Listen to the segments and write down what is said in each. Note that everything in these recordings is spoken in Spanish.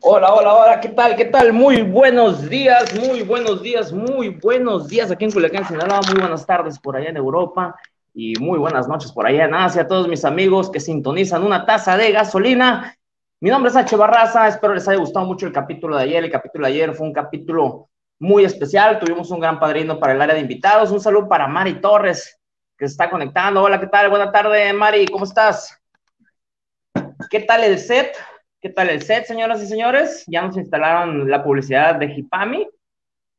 Hola, hola, hola, ¿qué tal? ¿Qué tal? Muy buenos días, muy buenos días, muy buenos días aquí en Culiacán, Sinaloa, muy buenas tardes por allá en Europa y muy buenas noches por allá en Asia todos mis amigos que sintonizan una taza de gasolina. Mi nombre es H. Barraza, espero les haya gustado mucho el capítulo de ayer. El capítulo de ayer fue un capítulo muy especial, tuvimos un gran padrino para el área de invitados. Un saludo para Mari Torres, que se está conectando. Hola, ¿qué tal? Buena tarde, Mari, ¿cómo estás? ¿Qué tal el set? ¿Qué tal el set, señoras y señores? Ya nos instalaron la publicidad de Hipami.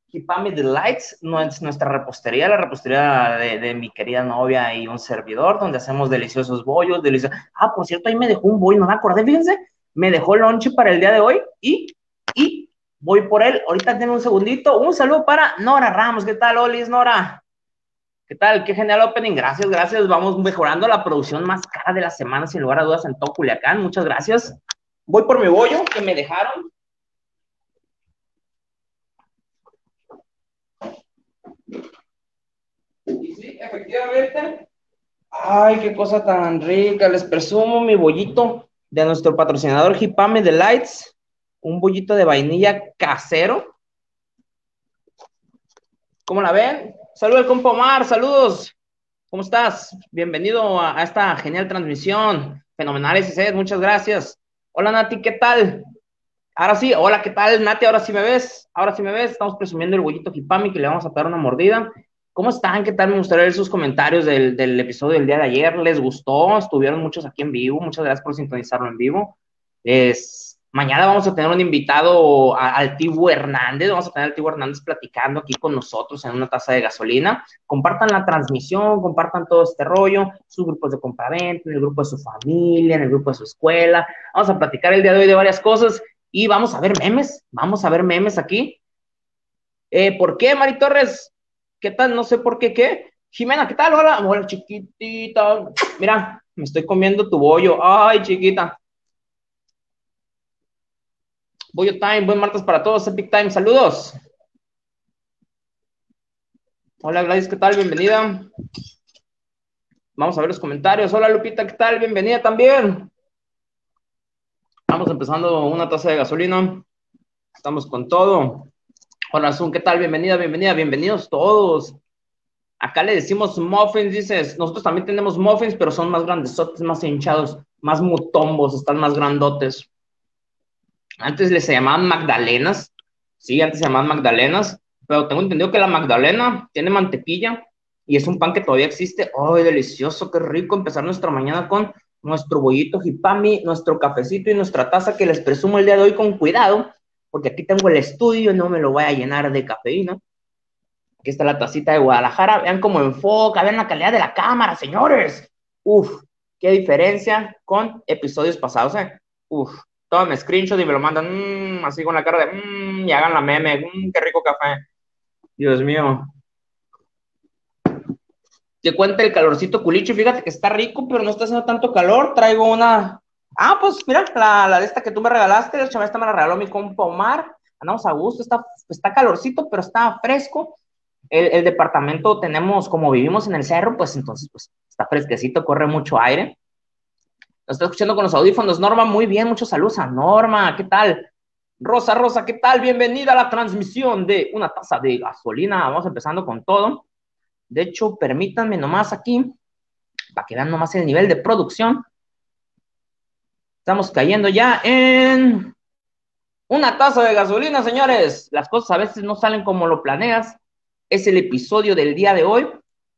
Hipami Delights, no es nuestra repostería, la repostería de, mi querida novia y un servidor, donde hacemos deliciosos bollos, deliciosos. Ah, por cierto, ahí me dejó un bollo, no me acordé, fíjense, me dejó lonche para el día de hoy y, y voy por él. Ahorita tengo un segundito. Un saludo para Nora Ramos. ¿Qué tal, Olis, Nora? ¿Qué tal? Qué genial opening. Gracias, gracias. Vamos mejorando la producción más cara de la semana, sin lugar a dudas, en todo Culiacán. Muchas gracias. Voy por mi bollo que me dejaron. Y sí, efectivamente. Ay, qué cosa tan rica. Les presumo mi bollito de nuestro patrocinador Hipame Delights. Un bollito de vainilla casero. ¿Cómo la ven? Saludos, compa Omar. Saludos. ¿Cómo estás? Bienvenido a, esta genial transmisión. Fenomenal ese Muchas gracias. Hola Nati, ¿qué tal? Ahora sí, hola, ¿qué tal Nati? Ahora sí me ves, ahora sí me ves, estamos presumiendo el bollito Hipami que le vamos a dar una mordida. ¿Cómo están? ¿Qué tal? Me gustaría ver sus comentarios del, del, episodio del día de ayer. ¿Les gustó? Estuvieron muchos aquí en vivo. Muchas gracias por sintonizarlo en vivo. Es, mañana vamos a tener un invitado al Tibu Hernández. Vamos a tener al Tibu Hernández platicando aquí con nosotros en una taza de gasolina. Compartan la transmisión, compartan todo este rollo, sus grupos de compraventa, en el grupo de su familia, en el grupo de su escuela. Vamos a platicar el día de hoy de varias cosas y vamos a ver memes. Vamos a ver memes aquí. Eh, ¿Por qué, Mari Torres? ¿Qué tal? No sé por qué, ¿qué? Jimena, ¿qué tal? Hola, hola, chiquitita. Mira, me estoy comiendo tu bollo. Ay, chiquita. Bollo Time, buen martes para todos. Epic Time, saludos. Hola, Gladys, ¿qué tal? Bienvenida. Vamos a ver los comentarios. Hola, Lupita, ¿qué tal? Bienvenida también. Vamos empezando una taza de gasolina. Estamos con todo. Hola, Zoom, ¿qué tal? Bienvenida, bienvenida, bienvenidos todos. Acá le decimos muffins, dices, nosotros también tenemos muffins, pero son más grandesotes, más hinchados, más mutombos, están más grandotes. Antes les se llamaban magdalenas, sí, antes se llamaban magdalenas, pero tengo entendido que la magdalena tiene mantequilla y es un pan que todavía existe. ¡Ay, delicioso! ¡Qué rico empezar nuestra mañana con nuestro bollito hipami, nuestro cafecito y nuestra taza que les presumo el día de hoy con cuidado, porque aquí tengo el estudio, no me lo voy a llenar de cafeína. Aquí está la tacita de Guadalajara, vean cómo enfoca, vean la calidad de la cámara, señores. Uf, qué diferencia con episodios pasados, ¿eh? Uf, tomen screenshot y me lo mandan mmm, así con la cara de mmm, y hagan la meme, mmm, qué rico café. Dios mío. Te cuenta el calorcito culicho, fíjate que está rico, pero no está haciendo tanto calor. Traigo una. Ah, pues mira, la, la de esta que tú me regalaste, la chava esta me la regaló mi compa Omar. Andamos a gusto, está, está calorcito, pero está fresco. El, el, departamento tenemos, como vivimos en el cerro, pues entonces pues está fresquecito, corre mucho aire. Nos está escuchando con los audífonos. Norma, muy bien, muchos saludos a Norma, ¿qué tal? Rosa, Rosa, ¿qué tal? Bienvenida a la transmisión de una taza de gasolina. Vamos empezando con todo. De hecho, permítanme nomás aquí, para que vean nomás el nivel de producción. Estamos cayendo ya en una taza de gasolina, señores. Las cosas a veces no salen como lo planeas. Es el episodio del día de hoy.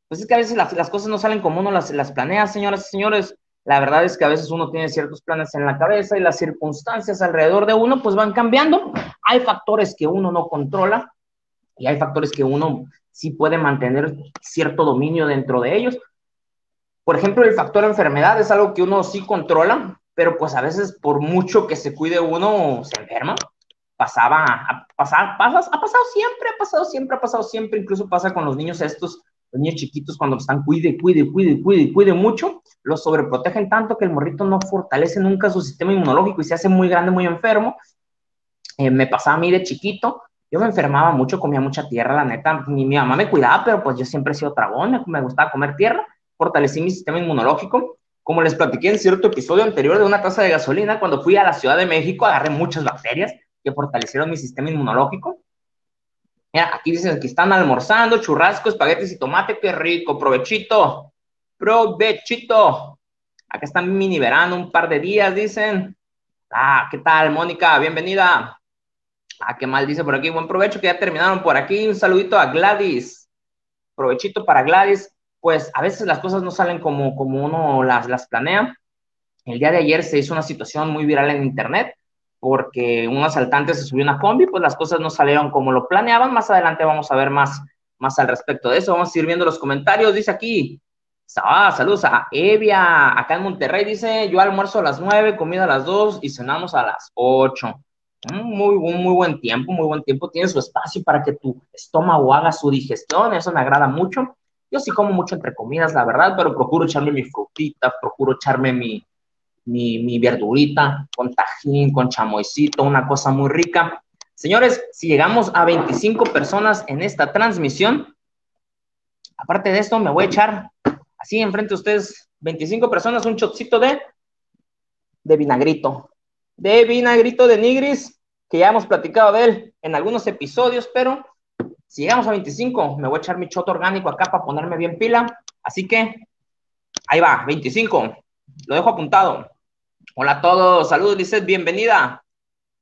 Pues es que a veces las, cosas no salen como uno las, las planea, señoras y señores. La verdad es que a veces uno tiene ciertos planes en la cabeza y las circunstancias alrededor de uno pues van cambiando. Hay factores que uno no controla y hay factores que uno sí puede mantener cierto dominio dentro de ellos. Por ejemplo, el factor enfermedad es algo que uno sí controla, pero pues a veces por mucho que se cuide uno se enferma. Pasaba, a, pasar, pasas, ha pasado siempre, ha pasado siempre, ha pasado siempre, incluso pasa con los niños estos, los niños chiquitos cuando están cuide, cuide, cuide, cuide, cuide mucho, los sobreprotegen tanto que el morrito no fortalece nunca su sistema inmunológico y se hace muy grande, muy enfermo. Eh, me pasaba a mí de chiquito, yo me enfermaba mucho, comía mucha tierra, la neta, mi, mi mamá me cuidaba, pero pues yo siempre he sido tragón, me, me gustaba comer tierra, fortalecí mi sistema inmunológico. Como les platiqué en cierto episodio anterior de una taza de gasolina, cuando fui a la Ciudad de México agarré muchas bacterias que fortalecieron mi sistema inmunológico. Mira, aquí dicen que están almorzando, churrasco, espaguetis y tomate, qué rico, provechito, provechito. Acá están mini verano, un par de días, dicen. Ah, ¿qué tal, Mónica? Bienvenida. Ah, qué mal dice por aquí, buen provecho, que ya terminaron por aquí. Un saludito a Gladys. Provechito para Gladys. Pues a veces las cosas no salen como, como uno las, las planea. El día de ayer se hizo una situación muy viral en internet porque un asaltante se subió una combi, pues las cosas no salieron como lo planeaban. Más adelante vamos a ver más, más al respecto de eso. Vamos a ir viendo los comentarios. Dice aquí, ah, saludos a Evia, acá en Monterrey, dice, yo almuerzo a las nueve, comida a las dos y cenamos a las ocho. Mm, muy, muy buen tiempo, muy buen tiempo. Tienes su espacio para que tu estómago haga su digestión, eso me agrada mucho. Yo sí como mucho entre comidas, la verdad, pero procuro echarme mi frutita, procuro echarme mi, mi, verdurita con tajín, con chamoycito, una cosa muy rica. Señores, si llegamos a 25 personas en esta transmisión, aparte de esto, me voy a echar así enfrente de ustedes, 25 personas, un chocito de, de vinagrito, de vinagrito de nigris, que ya hemos platicado de él en algunos episodios, pero si llegamos a 25, me voy a echar mi choto orgánico acá para ponerme bien pila. Así que ahí va, 25. Lo dejo apuntado. Hola a todos, saludos, dice bienvenida.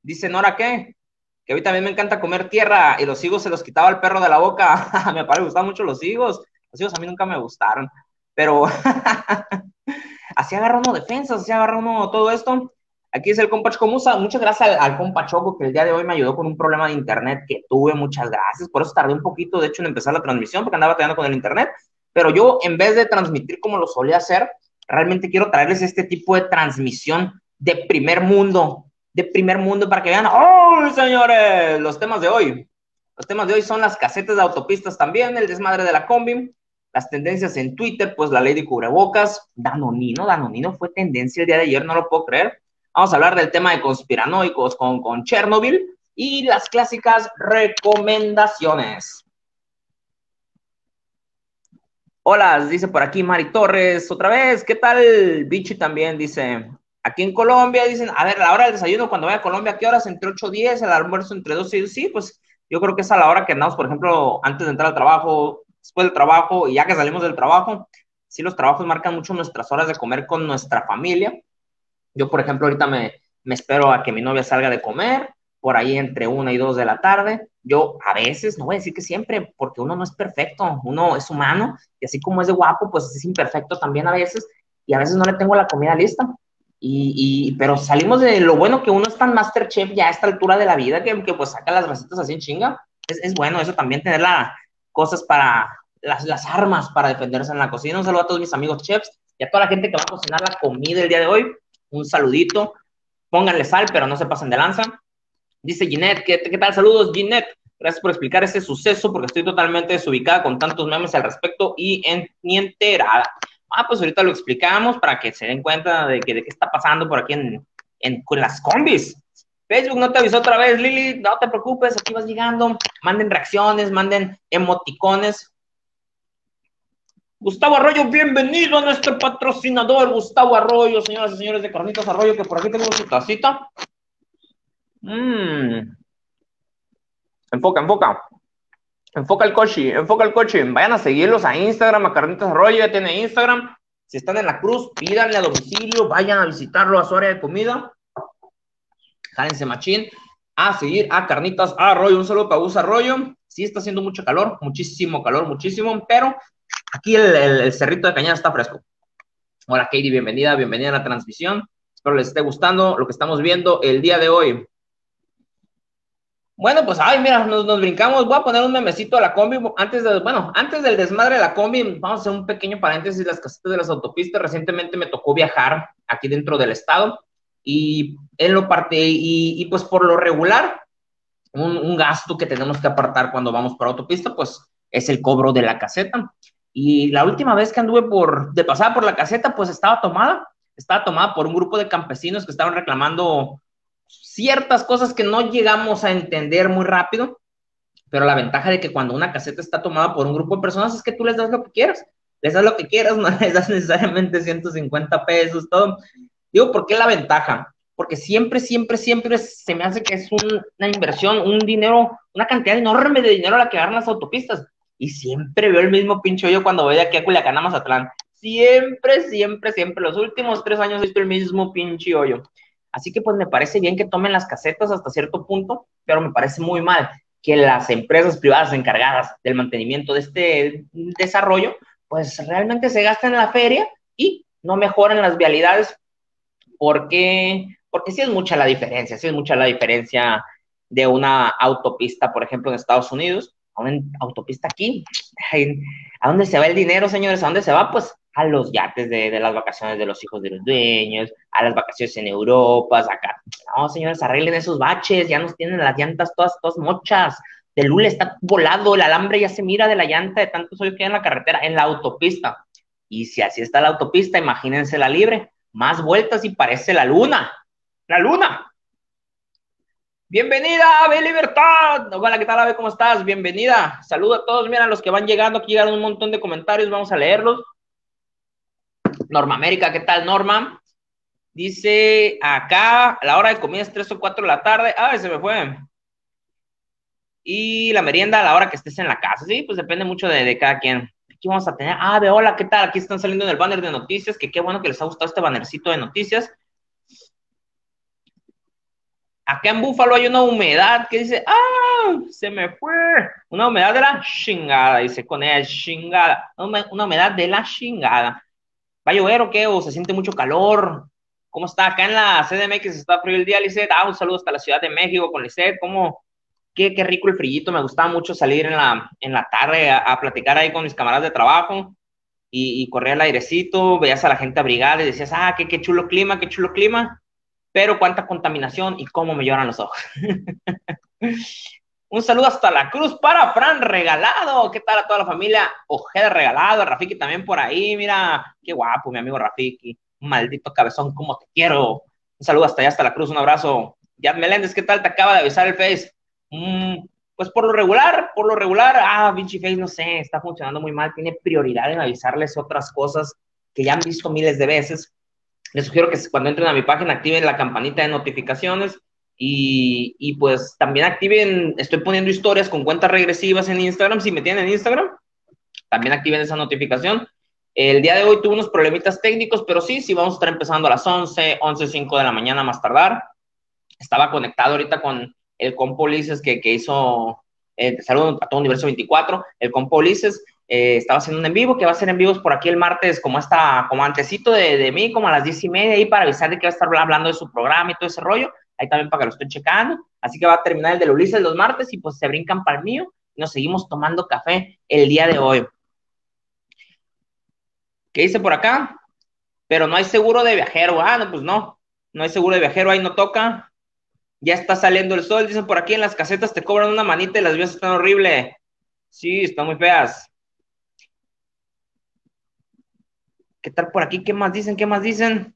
Dice Nora, ¿qué? Que a mí también me encanta comer tierra y los higos se los quitaba el perro de la boca. me parece gustan mucho los higos. Los higos a mí nunca me gustaron, pero así agarra uno defensas, así agarra uno todo esto. Aquí es el compa Chocomusa. Muchas gracias al, al compa Choco que el día de hoy me ayudó con un problema de internet que tuve. Muchas gracias. Por eso tardé un poquito, de hecho, en empezar la transmisión porque andaba batallando con el internet. Pero yo, en vez de transmitir como lo solía hacer, realmente quiero traerles este tipo de transmisión de primer mundo, de primer mundo para que vean, ¡oh, señores! Los temas de hoy. Los temas de hoy son las casetas de autopistas también, el desmadre de la combi, las tendencias en Twitter, pues la ley de cubrebocas, Danonino, Danonino fue tendencia el día de ayer, no lo puedo creer. Vamos a hablar del tema de conspiranoicos con, con Chernobyl y las clásicas recomendaciones. Hola, dice por aquí Mari Torres, otra vez, ¿qué tal? Bichi también dice, aquí en Colombia dicen, a ver, la hora del desayuno cuando vaya a Colombia, ¿qué horas? Entre 8 y 10, el almuerzo entre 12 y sí, pues yo creo que es a la hora que andamos, por ejemplo, antes de entrar al trabajo, después del trabajo y ya que salimos del trabajo, sí los trabajos marcan mucho nuestras horas de comer con nuestra familia. Yo, por ejemplo, ahorita me, me espero a que mi novia salga de comer, por ahí entre una y dos de la tarde. Yo a veces, no voy a decir que siempre, porque uno no es perfecto, uno es humano y así como es de guapo, pues es imperfecto también a veces y a veces no le tengo la comida lista. Y, pero salimos de lo bueno que uno es tan Masterchef ya a esta altura de la vida que, que pues saca las recetas así en chinga. Es, bueno eso también, tener las cosas para, las, las armas para defenderse en la cocina. Un saludo a todos mis amigos chefs y a toda la gente que va a cocinar la comida el día de hoy. Un saludito. Pónganle sal, pero no se pasen de lanza. Dice Ginette, ¿qué, ¿qué, tal? Saludos, Ginette. Gracias por explicar ese suceso, porque estoy totalmente desubicada con tantos memes al respecto y en, ni enterada. Ah, pues ahorita lo explicamos para que se den cuenta de, que, qué está pasando por aquí en, en con las combis. Facebook no te avisó otra vez, Lili, no te preocupes, aquí vas llegando. Manden reacciones, manden emoticones. Gustavo Arroyo, bienvenido a nuestro patrocinador, Gustavo Arroyo, señoras y señores de Carnitas Arroyo, que por aquí tenemos su tacita. Mmm. Enfoca, enfoca. Enfoca el coche, enfoca el coche. Vayan a seguirlos a Instagram, a Carnitas Arroyo, ya tiene Instagram. Si están en la cruz, pídanle a domicilio, vayan a visitarlo a su área de comida. Jálense machín a seguir a Carnitas Arroyo. Un saludo para Gus Arroyo. Sí está haciendo mucho calor, muchísimo calor, muchísimo, pero aquí el, el, el cerrito de cañada está fresco. Hola Katie, bienvenida, bienvenida a la transmisión. Espero les esté gustando lo que estamos viendo el día de hoy. Bueno, pues, ay, mira, nos, nos, brincamos. Voy a poner un memecito a la combi. Antes de, bueno, antes del desmadre de la combi, vamos a hacer un pequeño paréntesis. Las casetas de las autopistas. Recientemente me tocó viajar aquí dentro del estado y en lo parte, y, y pues por lo regular, un, un, gasto que tenemos que apartar cuando vamos por autopista, pues es el cobro de la caseta. Y la última vez que anduve por, de pasada por la caseta, pues estaba tomada. Estaba tomada por un grupo de campesinos que estaban reclamando ciertas cosas que no llegamos a entender muy rápido, pero la ventaja de que cuando una caseta está tomada por un grupo de personas es que tú les das lo que quieras. les das lo que quieras, no les das necesariamente 150 pesos, todo. Digo, ¿por qué la ventaja? Porque siempre, siempre, siempre se me hace que es una inversión, un dinero, una cantidad enorme de dinero la que agarran las autopistas. Y siempre veo el mismo pincho yo cuando voy de aquí a Culiacán a Mazatlán. Siempre, siempre, siempre. Los últimos tres años he visto el mismo pinche hoyo. Así que pues me parece bien que tomen las casetas hasta cierto punto, pero me parece muy mal que las empresas privadas encargadas del mantenimiento de este desarrollo, pues realmente se gasten en la feria y no mejoren las vialidades porque, porque sí es mucha la diferencia, sí es mucha la diferencia de una autopista, por ejemplo, en Estados Unidos, a una autopista aquí. ¿A dónde se va el dinero, señores? ¿A dónde se va? Pues a los yates de, las vacaciones de los hijos de los dueños, a las vacaciones en Europa, acá. No, señores, arreglen esos baches, ya nos tienen las llantas todas, todas mochas. El lule está volado, el alambre ya se mira de la llanta de tantos hoyos que hay en la carretera, en la autopista. Y si así está la autopista, imagínense la libre, más vueltas y parece la luna. La luna. Bienvenida, Ave Libertad. Hola, ¿qué tal, Ave? ¿Cómo estás? Bienvenida. Saludo a todos. Mira, los que van llegando, aquí llegaron un montón de comentarios, vamos a leerlos. Norma América, ¿qué tal, Norma? Dice acá, a la hora de comida es 3 o 4 de la tarde. Ah, se me fue. Y la merienda a la hora que estés en la casa. Sí, pues depende mucho de, cada quien. Aquí vamos a tener, ah, de hola, ¿qué tal? Aquí están saliendo en el banner de noticias, que qué bueno que les ha gustado este bannercito de noticias. Acá en Búfalo hay una humedad que dice, ah, se me fue. Una humedad de la chingada, dice con ella, chingada. Una humedad de la chingada. ¿Va a llover o qué? ¿O se siente mucho calor? ¿Cómo está? Acá en la CDMX está frío el día, Lizeth. Ah, un saludo hasta la Ciudad de México con Lizeth. ¿Cómo? Qué, qué rico el frillito. Me gustaba mucho salir en la, en la tarde a, platicar ahí con mis camaradas de trabajo y, y correr el airecito. Veías a la gente abrigada y decías, ah, qué, qué chulo clima, qué chulo clima. Pero cuánta contaminación y cómo me lloran los ojos. Un saludo hasta la cruz para Fran Regalado. ¿Qué tal a toda la familia? Ojeda Regalado, Rafiki también por ahí. Mira, qué guapo, mi amigo Rafiki. Maldito cabezón, cómo te quiero. Un saludo hasta allá, hasta la cruz. Un abrazo. Yad Meléndez, ¿qué tal? Te acaba de avisar el Face. Mm, pues por lo regular, por lo regular, ah, Vinci Face, no sé, está funcionando muy mal. Tiene prioridad en avisarles otras cosas que ya han visto miles de veces. Les sugiero que cuando entren a mi página activen la campanita de notificaciones y, pues también activen, estoy poniendo historias con cuentas regresivas en Instagram, si me tienen en Instagram, también activen esa notificación. El día de hoy tuve unos problemitas técnicos, pero sí, sí vamos a estar empezando a las 11, 11, 5 de la mañana más tardar. Estaba conectado ahorita con el compo que, que hizo, eh, saludo a todo Universo 24, el compo eh, estaba haciendo un en vivo, que va a ser en vivos por aquí el martes, como hasta, como antecito de, de mí, como a las diez y media, ahí para avisar de que va a estar hablando de su programa y todo ese rollo ahí también para que lo estén checando. Así que va a terminar el de Ulises los martes y pues se brincan para el mío y nos seguimos tomando café el día de hoy. ¿Qué dice por acá? Pero no hay seguro de viajero. Ah, no, pues no. No hay seguro de viajero, ahí no toca. Ya está saliendo el sol. Dicen por aquí en las casetas te cobran una manita y las vías están horribles. Sí, están muy feas. ¿Qué tal por aquí? ¿Qué más dicen? ¿Qué más dicen?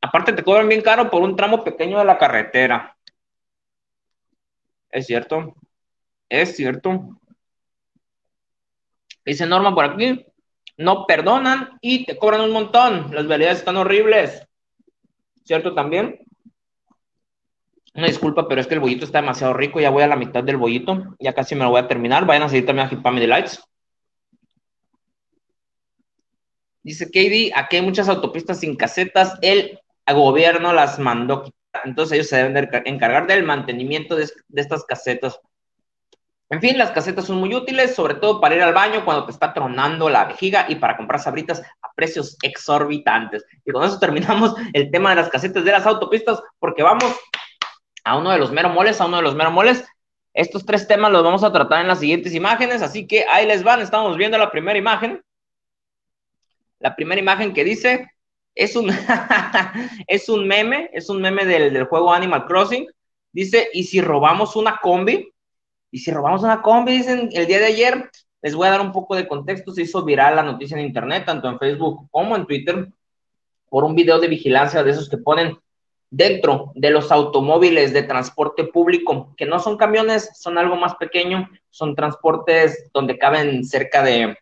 Aparte te cobran bien caro por un tramo pequeño de la carretera. Es cierto. Es cierto. Dice Norma por aquí. No perdonan y te cobran un montón. Las vialidades están horribles. ¿Cierto también? Una disculpa, pero es que el bollito está demasiado rico. Ya voy a la mitad del bollito. Ya casi me lo voy a terminar. Vayan a seguir también a Hip Family Lights. Dice KD, aquí hay muchas autopistas sin casetas. El gobierno las mandó Entonces ellos se deben encargar del mantenimiento de, estas casetas. En fin, las casetas son muy útiles, sobre todo para ir al baño cuando te está tronando la vejiga y para comprar sabritas a precios exorbitantes. Y con eso terminamos el tema de las casetas de las autopistas, porque vamos a uno de los mero moles, a uno de los mero moles. Estos tres temas los vamos a tratar en las siguientes imágenes, así que ahí les van. Estamos viendo la primera imagen. La primera imagen que dice, es un, es un meme, es un meme del, juego Animal Crossing. Dice, ¿y si robamos una combi? ¿Y si robamos una combi? Dicen, el día de ayer, les voy a dar un poco de contexto, se hizo viral la noticia en internet, tanto en Facebook como en Twitter, por un video de vigilancia de esos que ponen dentro de los automóviles de transporte público, que no son camiones, son algo más pequeño, son transportes donde caben cerca de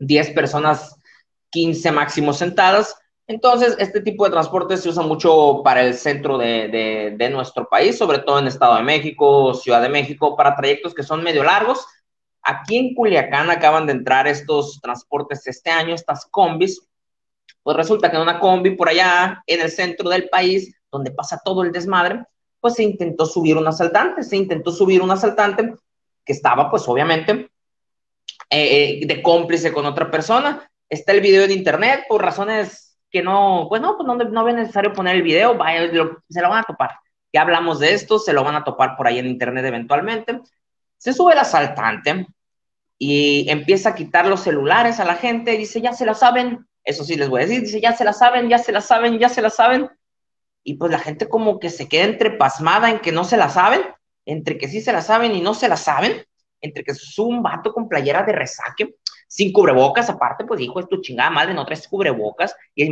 10 personas, 15 máximo sentadas. Entonces, este tipo de transporte se usa mucho para el centro de, de, nuestro país, sobre todo en Estado de México, Ciudad de México, para trayectos que son medio largos. Aquí en Culiacán acaban de entrar estos transportes este año, estas combis. Pues resulta que en una combi por allá, en el centro del país, donde pasa todo el desmadre, pues se intentó subir un asaltante, se intentó subir un asaltante que estaba, pues obviamente, eh, eh, de cómplice con otra persona. Está el video en internet por razones que no, pues no, pues no, no es necesario poner el video, vaya, se lo van a topar. Ya hablamos de esto, se lo van a topar por ahí en internet eventualmente. Se sube el asaltante y empieza a quitar los celulares a la gente, dice, ya se la saben, eso sí les voy a decir, dice, ya se la saben, ya se la saben, ya se la saben y pues la gente como que se queda entre pasmada en que no se la saben, entre que sí se la saben y no se la saben, entre que es un vato con playera de resaque, sin cubrebocas, aparte, pues dijo, es tu chingada madre, no traes cubrebocas, y,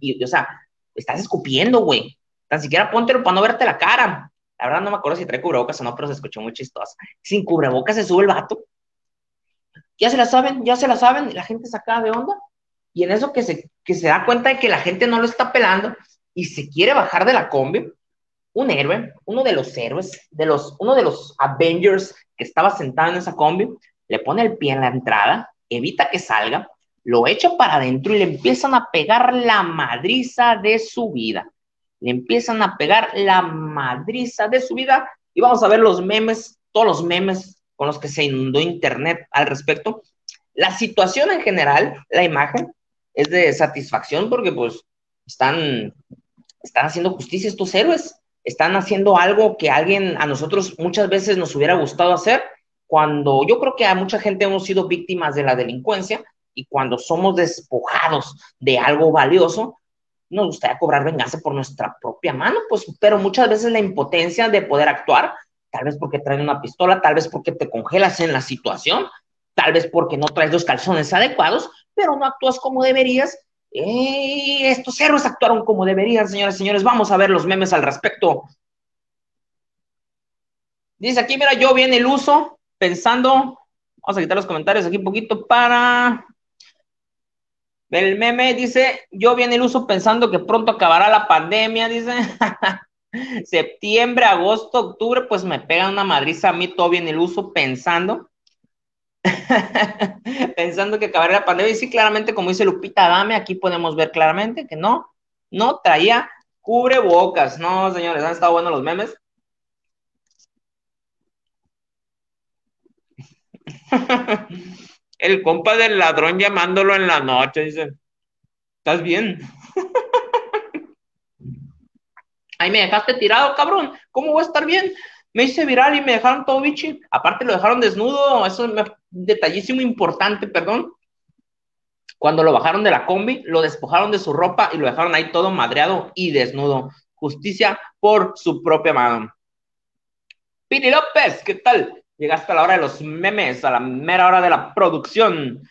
y, o sea, estás escupiendo, güey, tan siquiera póntelo para no verte la cara. La verdad no me acuerdo si trae cubrebocas o no, pero se escuchó muy chistoso. Sin cubrebocas se sube el vato. Ya se la saben, ya se la saben, la gente saca de onda. Y en eso que se, que se da cuenta de que la gente no lo está pelando, y se quiere bajar de la combi, un héroe, uno de los héroes, de los, uno de los Avengers que estaba sentado en esa combi, le pone el pie en la entrada, evita que salga, lo echa para adentro y le empiezan a pegar la madriza de su vida. Le empiezan a pegar la madriza de su vida y vamos a ver los memes, todos los memes con los que se inundó internet al respecto. La situación en general, la imagen, es de satisfacción porque pues están están haciendo justicia estos héroes, están haciendo algo que alguien, a nosotros muchas veces nos hubiera gustado hacer, cuando yo creo que a mucha gente hemos sido víctimas de la delincuencia y cuando somos despojados de algo valioso, nos gustaría cobrar venganza por nuestra propia mano, pues, pero muchas veces la impotencia de poder actuar, tal vez porque traen una pistola, tal vez porque te congelas en la situación, tal vez porque no traes los calzones adecuados, pero no actúas como deberías eh, estos héroes actuaron como deberían, señores y señores. Vamos a ver los memes al respecto. Dice aquí, mira, yo bien el uso, pensando, vamos a quitar los comentarios aquí un poquito para... El meme dice, yo bien el uso pensando que pronto acabará la pandemia, dice. Septiembre, agosto, octubre, pues me pega una madriza a mí todo el uso pensando pensando que acabaría la pandemia. Y sí, claramente, como dice Lupita Dame, aquí podemos ver claramente que no, no traía cubrebocas. No, señores, han estado buenos los memes. El compa del ladrón llamándolo en la noche, dice, ¿estás bien? Ahí me dejaste tirado, cabrón. ¿Cómo voy a estar bien? me hice viral y me dejaron todo bichi. Aparte lo dejaron desnudo, eso es un detallísimo importante, perdón. Cuando lo bajaron de la combi, lo despojaron de su ropa y lo dejaron ahí todo madreado y desnudo. Justicia por su propia mano. Pini López, ¿qué tal? Llegaste a la hora de los memes, a la mera hora de la producción.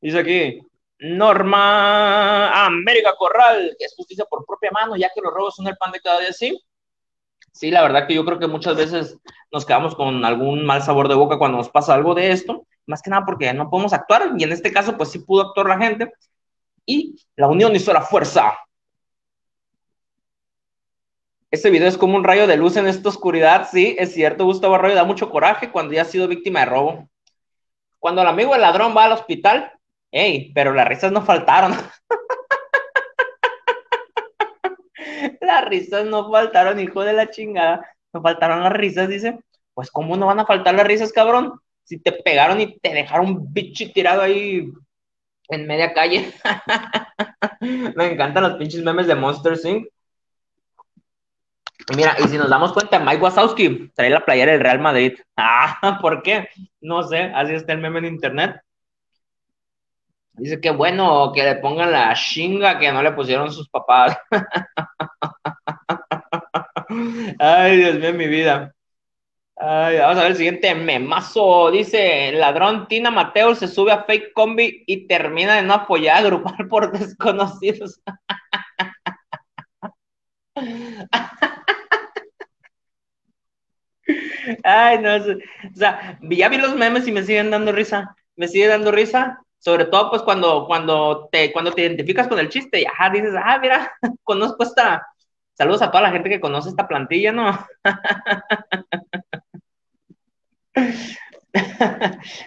Dice aquí, Norma América Corral, que es justicia por propia mano, ya que los robos son el pan de cada día, sí. Sí, la verdad que yo creo que muchas veces nos quedamos con algún mal sabor de boca cuando nos pasa algo de esto, más que nada porque no podemos actuar y en este caso pues sí pudo actuar la gente y la unión hizo la fuerza. Este video es como un rayo de luz en esta oscuridad, sí, es cierto, Gustavo Arroyo da mucho coraje cuando ya ha sido víctima de robo. Cuando el amigo del ladrón va al hospital, hey, pero las risas no faltaron. las risas no faltaron, hijo de la chingada. No faltaron las risas, dice. Pues, ¿cómo no van a faltar las risas, cabrón? Si te pegaron y te dejaron bicho tirado ahí en media calle. Me encantan los pinches memes de Monster Inc. mira, y si nos damos cuenta, Mike Wazowski trae la playera del Real Madrid. Ah, ¿por qué? No sé, así está el meme en internet. Dice que bueno que le pongan la chinga que no le pusieron sus papás. Ay, Dios mío, mi vida. Ay, vamos a ver el siguiente memazo. Dice, ladrón Tina Mateo se sube a fake combi y termina de no apoyar a grupal por desconocidos. Ay, no, o sea, ya vi los memes y me siguen dando risa, me sigue dando risa, sobre todo pues cuando, cuando, te, cuando te identificas con el chiste y ajá, dices, ah, mira, conozco esta, saludos a toda la gente que conoce esta plantilla, ¿no?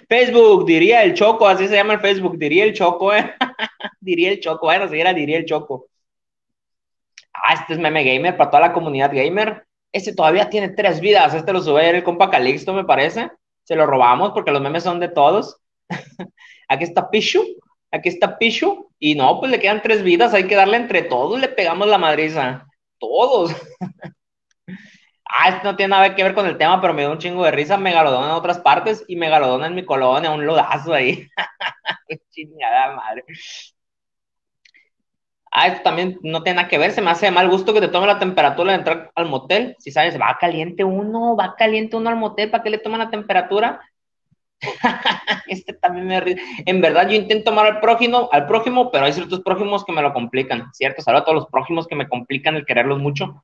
Facebook, diría el Choco, así se llama el Facebook, diría el Choco, ¿eh? diría el Choco, bueno, si era diría el Choco. Ah, este es meme gamer para toda la comunidad gamer. Este todavía tiene tres vidas. Este lo sube el compa Calixto, me parece. Se lo robamos porque los memes son de todos. aquí está Pichu. Aquí está Pichu. Y no, pues le quedan tres vidas. Hay que darle entre todos. Le pegamos la madriza. Todos. ah, esto no tiene nada que ver con el tema, pero me dio un chingo de risa. Megalodón en otras partes y Megalodón en mi colonia. Un lodazo ahí. Chingada madre. Ah, esto también no tiene nada que ver, se me hace de mal gusto que te tome la temperatura de entrar al motel. Si sabes, va caliente uno, va caliente uno al motel, ¿para qué le toman la temperatura? este también me ríe. En verdad, yo intento tomar al prójimo, al prójimo, pero hay ciertos prójimos que me lo complican, ¿cierto? Saludos a todos los prójimos que me complican el quererlos mucho.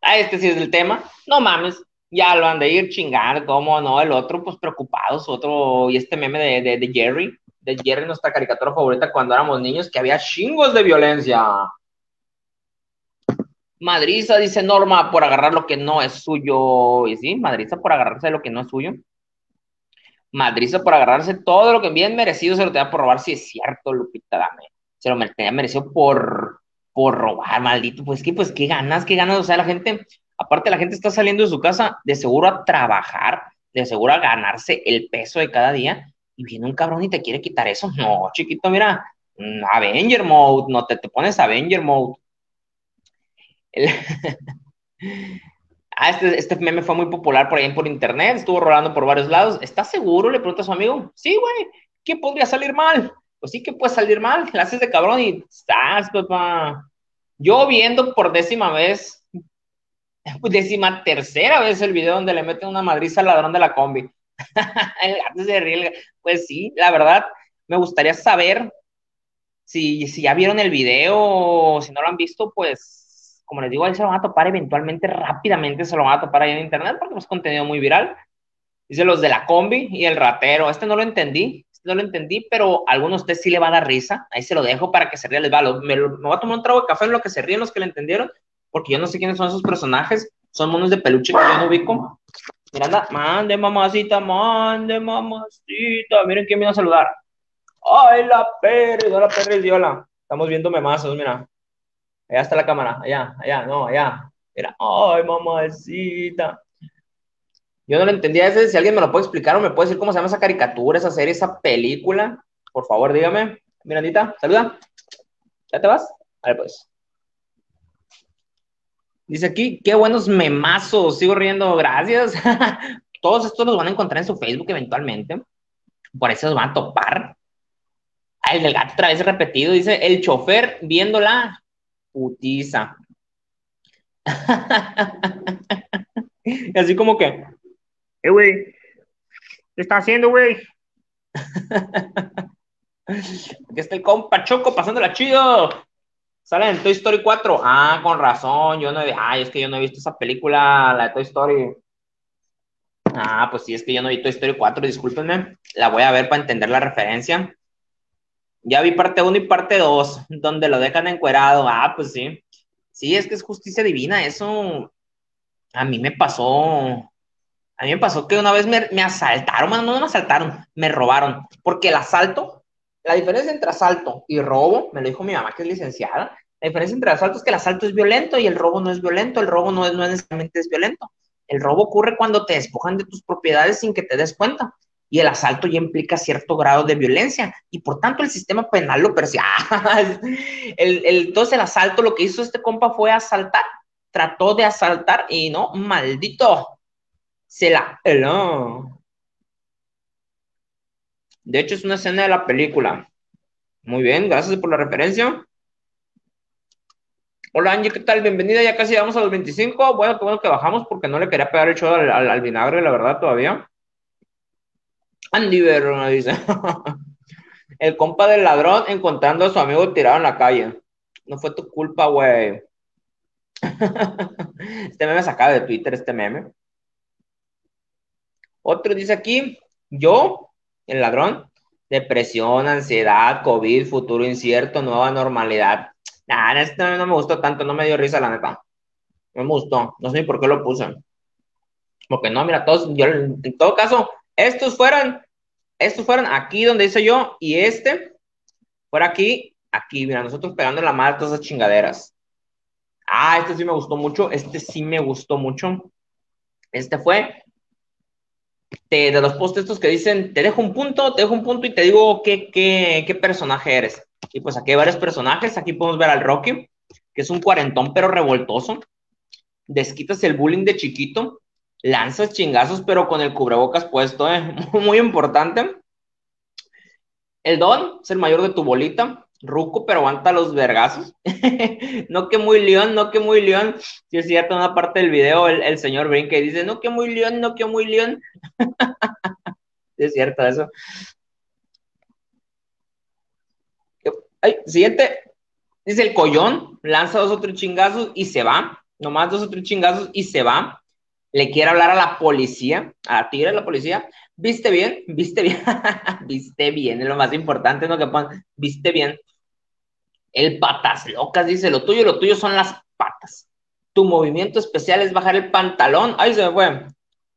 Ah, este sí es el tema. No mames, ya lo han de ir chingar, ¿cómo no? El otro, pues preocupados, otro, y este meme de Jerry, de Jerry, nuestra caricatura favorita cuando éramos niños, que había chingos de violencia. Madriza, dice Norma, por agarrar lo que no es suyo. Y sí, Madriza por agarrarse lo que no es suyo. Madriza por agarrarse todo lo que bien merecido se lo tenía por robar, si es cierto, Lupita, dame. Se lo tenía merecido por, por robar, maldito. Pues que, pues qué ganas, qué ganas. O sea, la gente, aparte la gente está saliendo de su casa de seguro a trabajar, de seguro a ganarse el peso de cada día y viene un cabrón y te quiere quitar eso. No, chiquito, mira, Avenger Mode, no te, te pones Avenger Mode. ah, este, este meme fue muy popular por ahí por internet, estuvo rolando por varios lados. ¿Estás seguro? Le pregunta a su amigo. Sí, güey, ¿qué podría salir mal? Pues sí que puede salir mal, la haces de cabrón y estás, papá. Yo viendo por décima vez, décima tercera vez el video donde le meten una madriza al ladrón de la combi. el gato se ríe. Pues sí, la verdad, me gustaría saber si, si ya vieron el video o si no lo han visto, pues, como les digo, ahí se lo van a topar eventualmente, rápidamente se lo van a topar ahí en internet porque es contenido muy viral. Dice los de la combi y el ratero. Este no lo entendí, este no lo entendí, pero a algunos de ustedes sí le va a dar risa. Ahí se lo dejo para que se ría. Les va. me, me, voy a tomar un trago de café en lo que se ríen los que le entendieron, porque yo no sé quiénes son esos personajes. Son monos de peluche que yo no ubico. Miranda, mande mamacita, mande mamacita. Miren quién viene a saludar. Ay, la Pérez, la Pérez, hola. Estamos viendo memazos, mira. Allá está la cámara, allá, allá, no, allá. Mira, ay, mamacita. Yo no lo entendía ese, si alguien me lo puede explicar o me puede decir cómo se llama esa caricatura, esa serie, esa película, por favor, dígame. Mirandita, saluda. ¿Ya te vas? A ver, pues. Dice aquí, qué buenos memazos, sigo riendo, gracias. Todos estos los van a encontrar en su Facebook eventualmente. Por eso los van a topar. Ah, el del gato otra vez repetido, dice, el chofer viéndola, putiza. Así como que, eh, güey, ¿qué está haciendo, güey? Aquí está el compa Choco pasándola chido. Sale en Toy Story 4. Ah, con razón. Yo no he, ay, es que yo no he visto esa película, la de Toy Story. Ah, pues sí, es que yo no vi Toy Story 4, discúlpenme. La voy a ver para entender la referencia. Ya vi parte 1 y parte 2, donde lo dejan encuerado. Ah, pues sí. Sí, es que es justicia divina. Eso a mí me pasó. A mí me pasó que una vez me, asaltaron, no me asaltaron, me robaron. Porque el asalto la diferencia entre asalto y robo, me lo dijo mi mamá que es licenciada, la diferencia entre asalto es que el asalto es violento y el robo no es violento, el robo no, es, no necesariamente es violento. El robo ocurre cuando te despojan de tus propiedades sin que te des cuenta. Y el asalto ya implica cierto grado de violencia. Y por tanto el sistema penal lo percibe. el, el, entonces el asalto, lo que hizo este compa fue asaltar. Trató de asaltar y no, maldito. Se la... Hello. De hecho, es una escena de la película. Muy bien, gracias por la referencia. Hola Angie, ¿qué tal? Bienvenida, ya casi vamos a los 25. Bueno, qué bueno que bajamos porque no le quería pegar el show al, vinagre, la verdad, todavía. Andy Verona dice. el compa del ladrón encontrando a su amigo tirado en la calle. No fue tu culpa, güey. este meme sacado de Twitter, este meme. Otro dice aquí, yo, el ladrón, depresión, ansiedad, COVID, futuro incierto, nueva normalidad. Nah, este no me gustó tanto, no me dio risa, la neta. No me gustó, no sé ni por qué lo puse. Porque no, mira, todos, yo, en todo caso, estos fueran, estos fueran aquí donde dice yo, y este fuera aquí, aquí, mira, nosotros pegando la madre todas esas chingaderas. Ah, este sí me gustó mucho, este sí me gustó mucho. Este fue de, de los posts estos que dicen, te dejo un punto, te dejo un punto y te digo qué, qué, qué personaje eres. Y pues aquí hay varios personajes, aquí podemos ver al Rocky, que es un cuarentón pero revoltoso. Desquitas el bullying de chiquito, lanzas chingazos pero con el cubrebocas puesto, ¿eh? muy importante. El Don es el mayor de tu bolita, ruco, pero aguanta los vergazos. no que muy león, no que muy león. Si es cierto, en una parte del video el, el señor brinca y dice, no que muy león, no que muy león. es cierto eso. Ay, siguiente. Dice el collón, lanza dos o tres chingazos y se va. Nomás dos o tres chingazos y se va. Le quiere hablar a la policía, a ti a la policía. ¿Viste bien? ¿Viste bien? ¿Viste bien? Es lo más importante, ¿no? Que pongan, ¿viste bien? El patas locas, dice, lo tuyo, lo tuyo son las patas. Tu movimiento especial es bajar el pantalón. Ay, se me fue.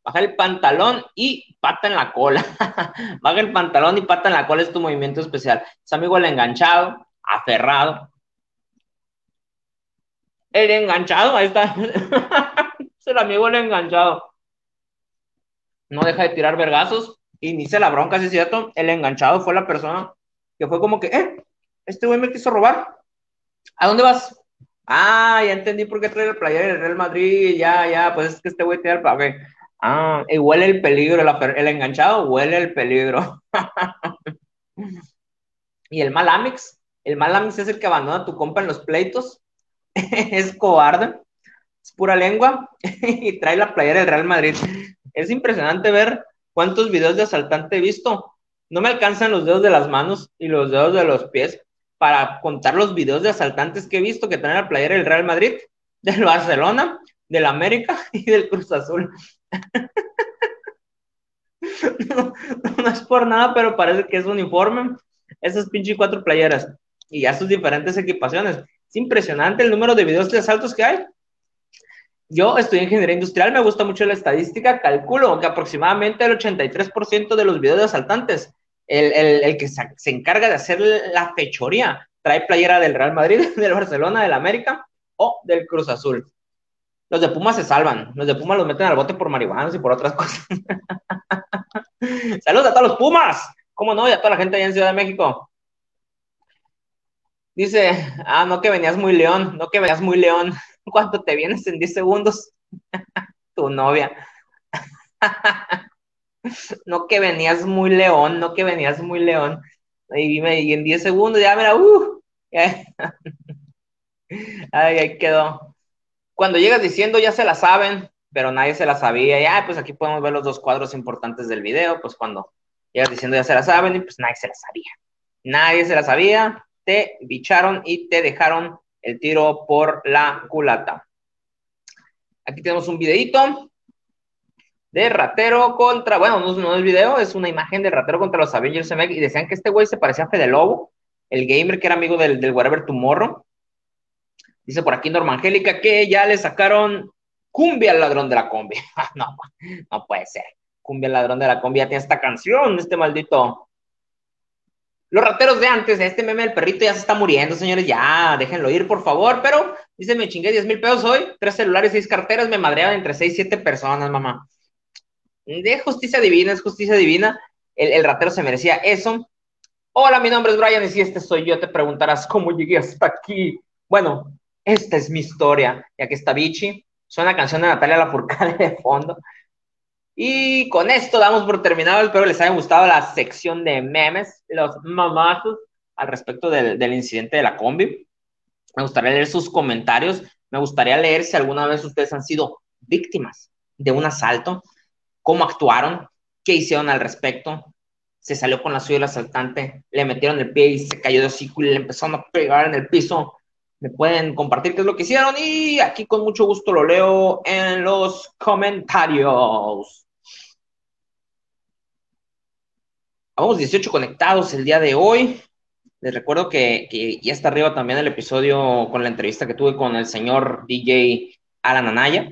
Bajar el pantalón y pata en la cola. Baja el pantalón y pata en la cola es tu movimiento especial. Es amigo el enganchado, aferrado. El enganchado, ahí está. es el amigo el enganchado. No deja de tirar vergazos. Inicia la bronca, si es cierto. El enganchado fue la persona que fue como que, eh, este güey me quiso robar. ¿A dónde vas? Ah, ya entendí por qué trae el player del Real Madrid. Ya, ya, pues es que este güey tiene el okay. Ah, y huele el peligro, el, enganchado huele el peligro. y el mal Amix, el mal Amix es el que abandona a tu compa en los pleitos. es cobarde, es pura lengua y trae la playera del Real Madrid. Es impresionante ver cuántos videos de asaltante he visto. No me alcanzan los dedos de las manos y los dedos de los pies para contar los videos de asaltantes que he visto que traen la playera del Real Madrid, del Barcelona, del América y del Cruz Azul. no, es por nada, pero parece que es uniforme. Esas pinches cuatro playeras y ya sus diferentes equipaciones. Es impresionante el número de videos de asaltos que hay. Yo estudié ingeniería industrial, me gusta mucho la estadística, calculo que aproximadamente el 83% de los videos de asaltantes, el, el, el que se, se, encarga de hacer la fechoría, trae playera del Real Madrid, del Barcelona, del América o del Cruz Azul. Los de Puma se salvan, los de Puma los meten al bote por marihuanos y por otras cosas. Saludos a todos los Pumas, ¿cómo no? Y a toda la gente allá en Ciudad de México. Dice, ah, no que venías muy león, no que venías muy león. ¿Cuánto te vienes en 10 segundos? tu novia. no que venías muy león, no que venías muy león. Y, y en 10 segundos ya, mira, uh. Ay, ahí quedó. Cuando llegas diciendo ya se la saben, pero nadie se la sabía, ya, pues aquí podemos ver los dos cuadros importantes del video, pues cuando llegas diciendo ya se la saben, y pues nadie se la sabía. Nadie se la sabía, te bicharon y te dejaron el tiro por la culata. Aquí tenemos un videito de ratero contra, bueno, no, no es video, es una imagen de ratero contra los Avengers MX y decían que este güey se parecía a Fede Lobo, el gamer que era amigo del, del Whatever Tomorrow. Dice por aquí Norma Angélica que ya le sacaron cumbia al ladrón de la combi. no, no puede ser. Cumbia al ladrón de la combi ya tiene esta canción, este maldito los rateros de antes, este meme del perrito ya se está muriendo, señores, ya, déjenlo ir, por favor, pero, dice, me chingué 10 mil pesos hoy, tres celulares, seis carteras, me madreaban entre seis, siete personas, mamá. De justicia divina, es justicia divina, el, el, ratero se merecía eso. Hola, mi nombre es Brian y si este soy yo, te preguntarás cómo llegué hasta aquí. Bueno, esta es mi historia, ya que está Vichy, suena canción de Natalia Lafourcade de fondo. Y con esto damos por terminado. Espero les haya gustado la sección de memes, los mamazos al respecto del, del, incidente de la combi. Me gustaría leer sus comentarios. Me gustaría leer si alguna vez ustedes han sido víctimas de un asalto, cómo actuaron, qué hicieron al respecto. Se salió con la suya el asaltante, le metieron el pie y se cayó de hocico y le empezaron a pegar en el piso. Me pueden compartir qué es lo que hicieron y aquí con mucho gusto lo leo en los comentarios. Vamos 18 conectados el día de hoy. Les recuerdo que, ya está arriba también el episodio con la entrevista que tuve con el señor DJ Alan Anaya.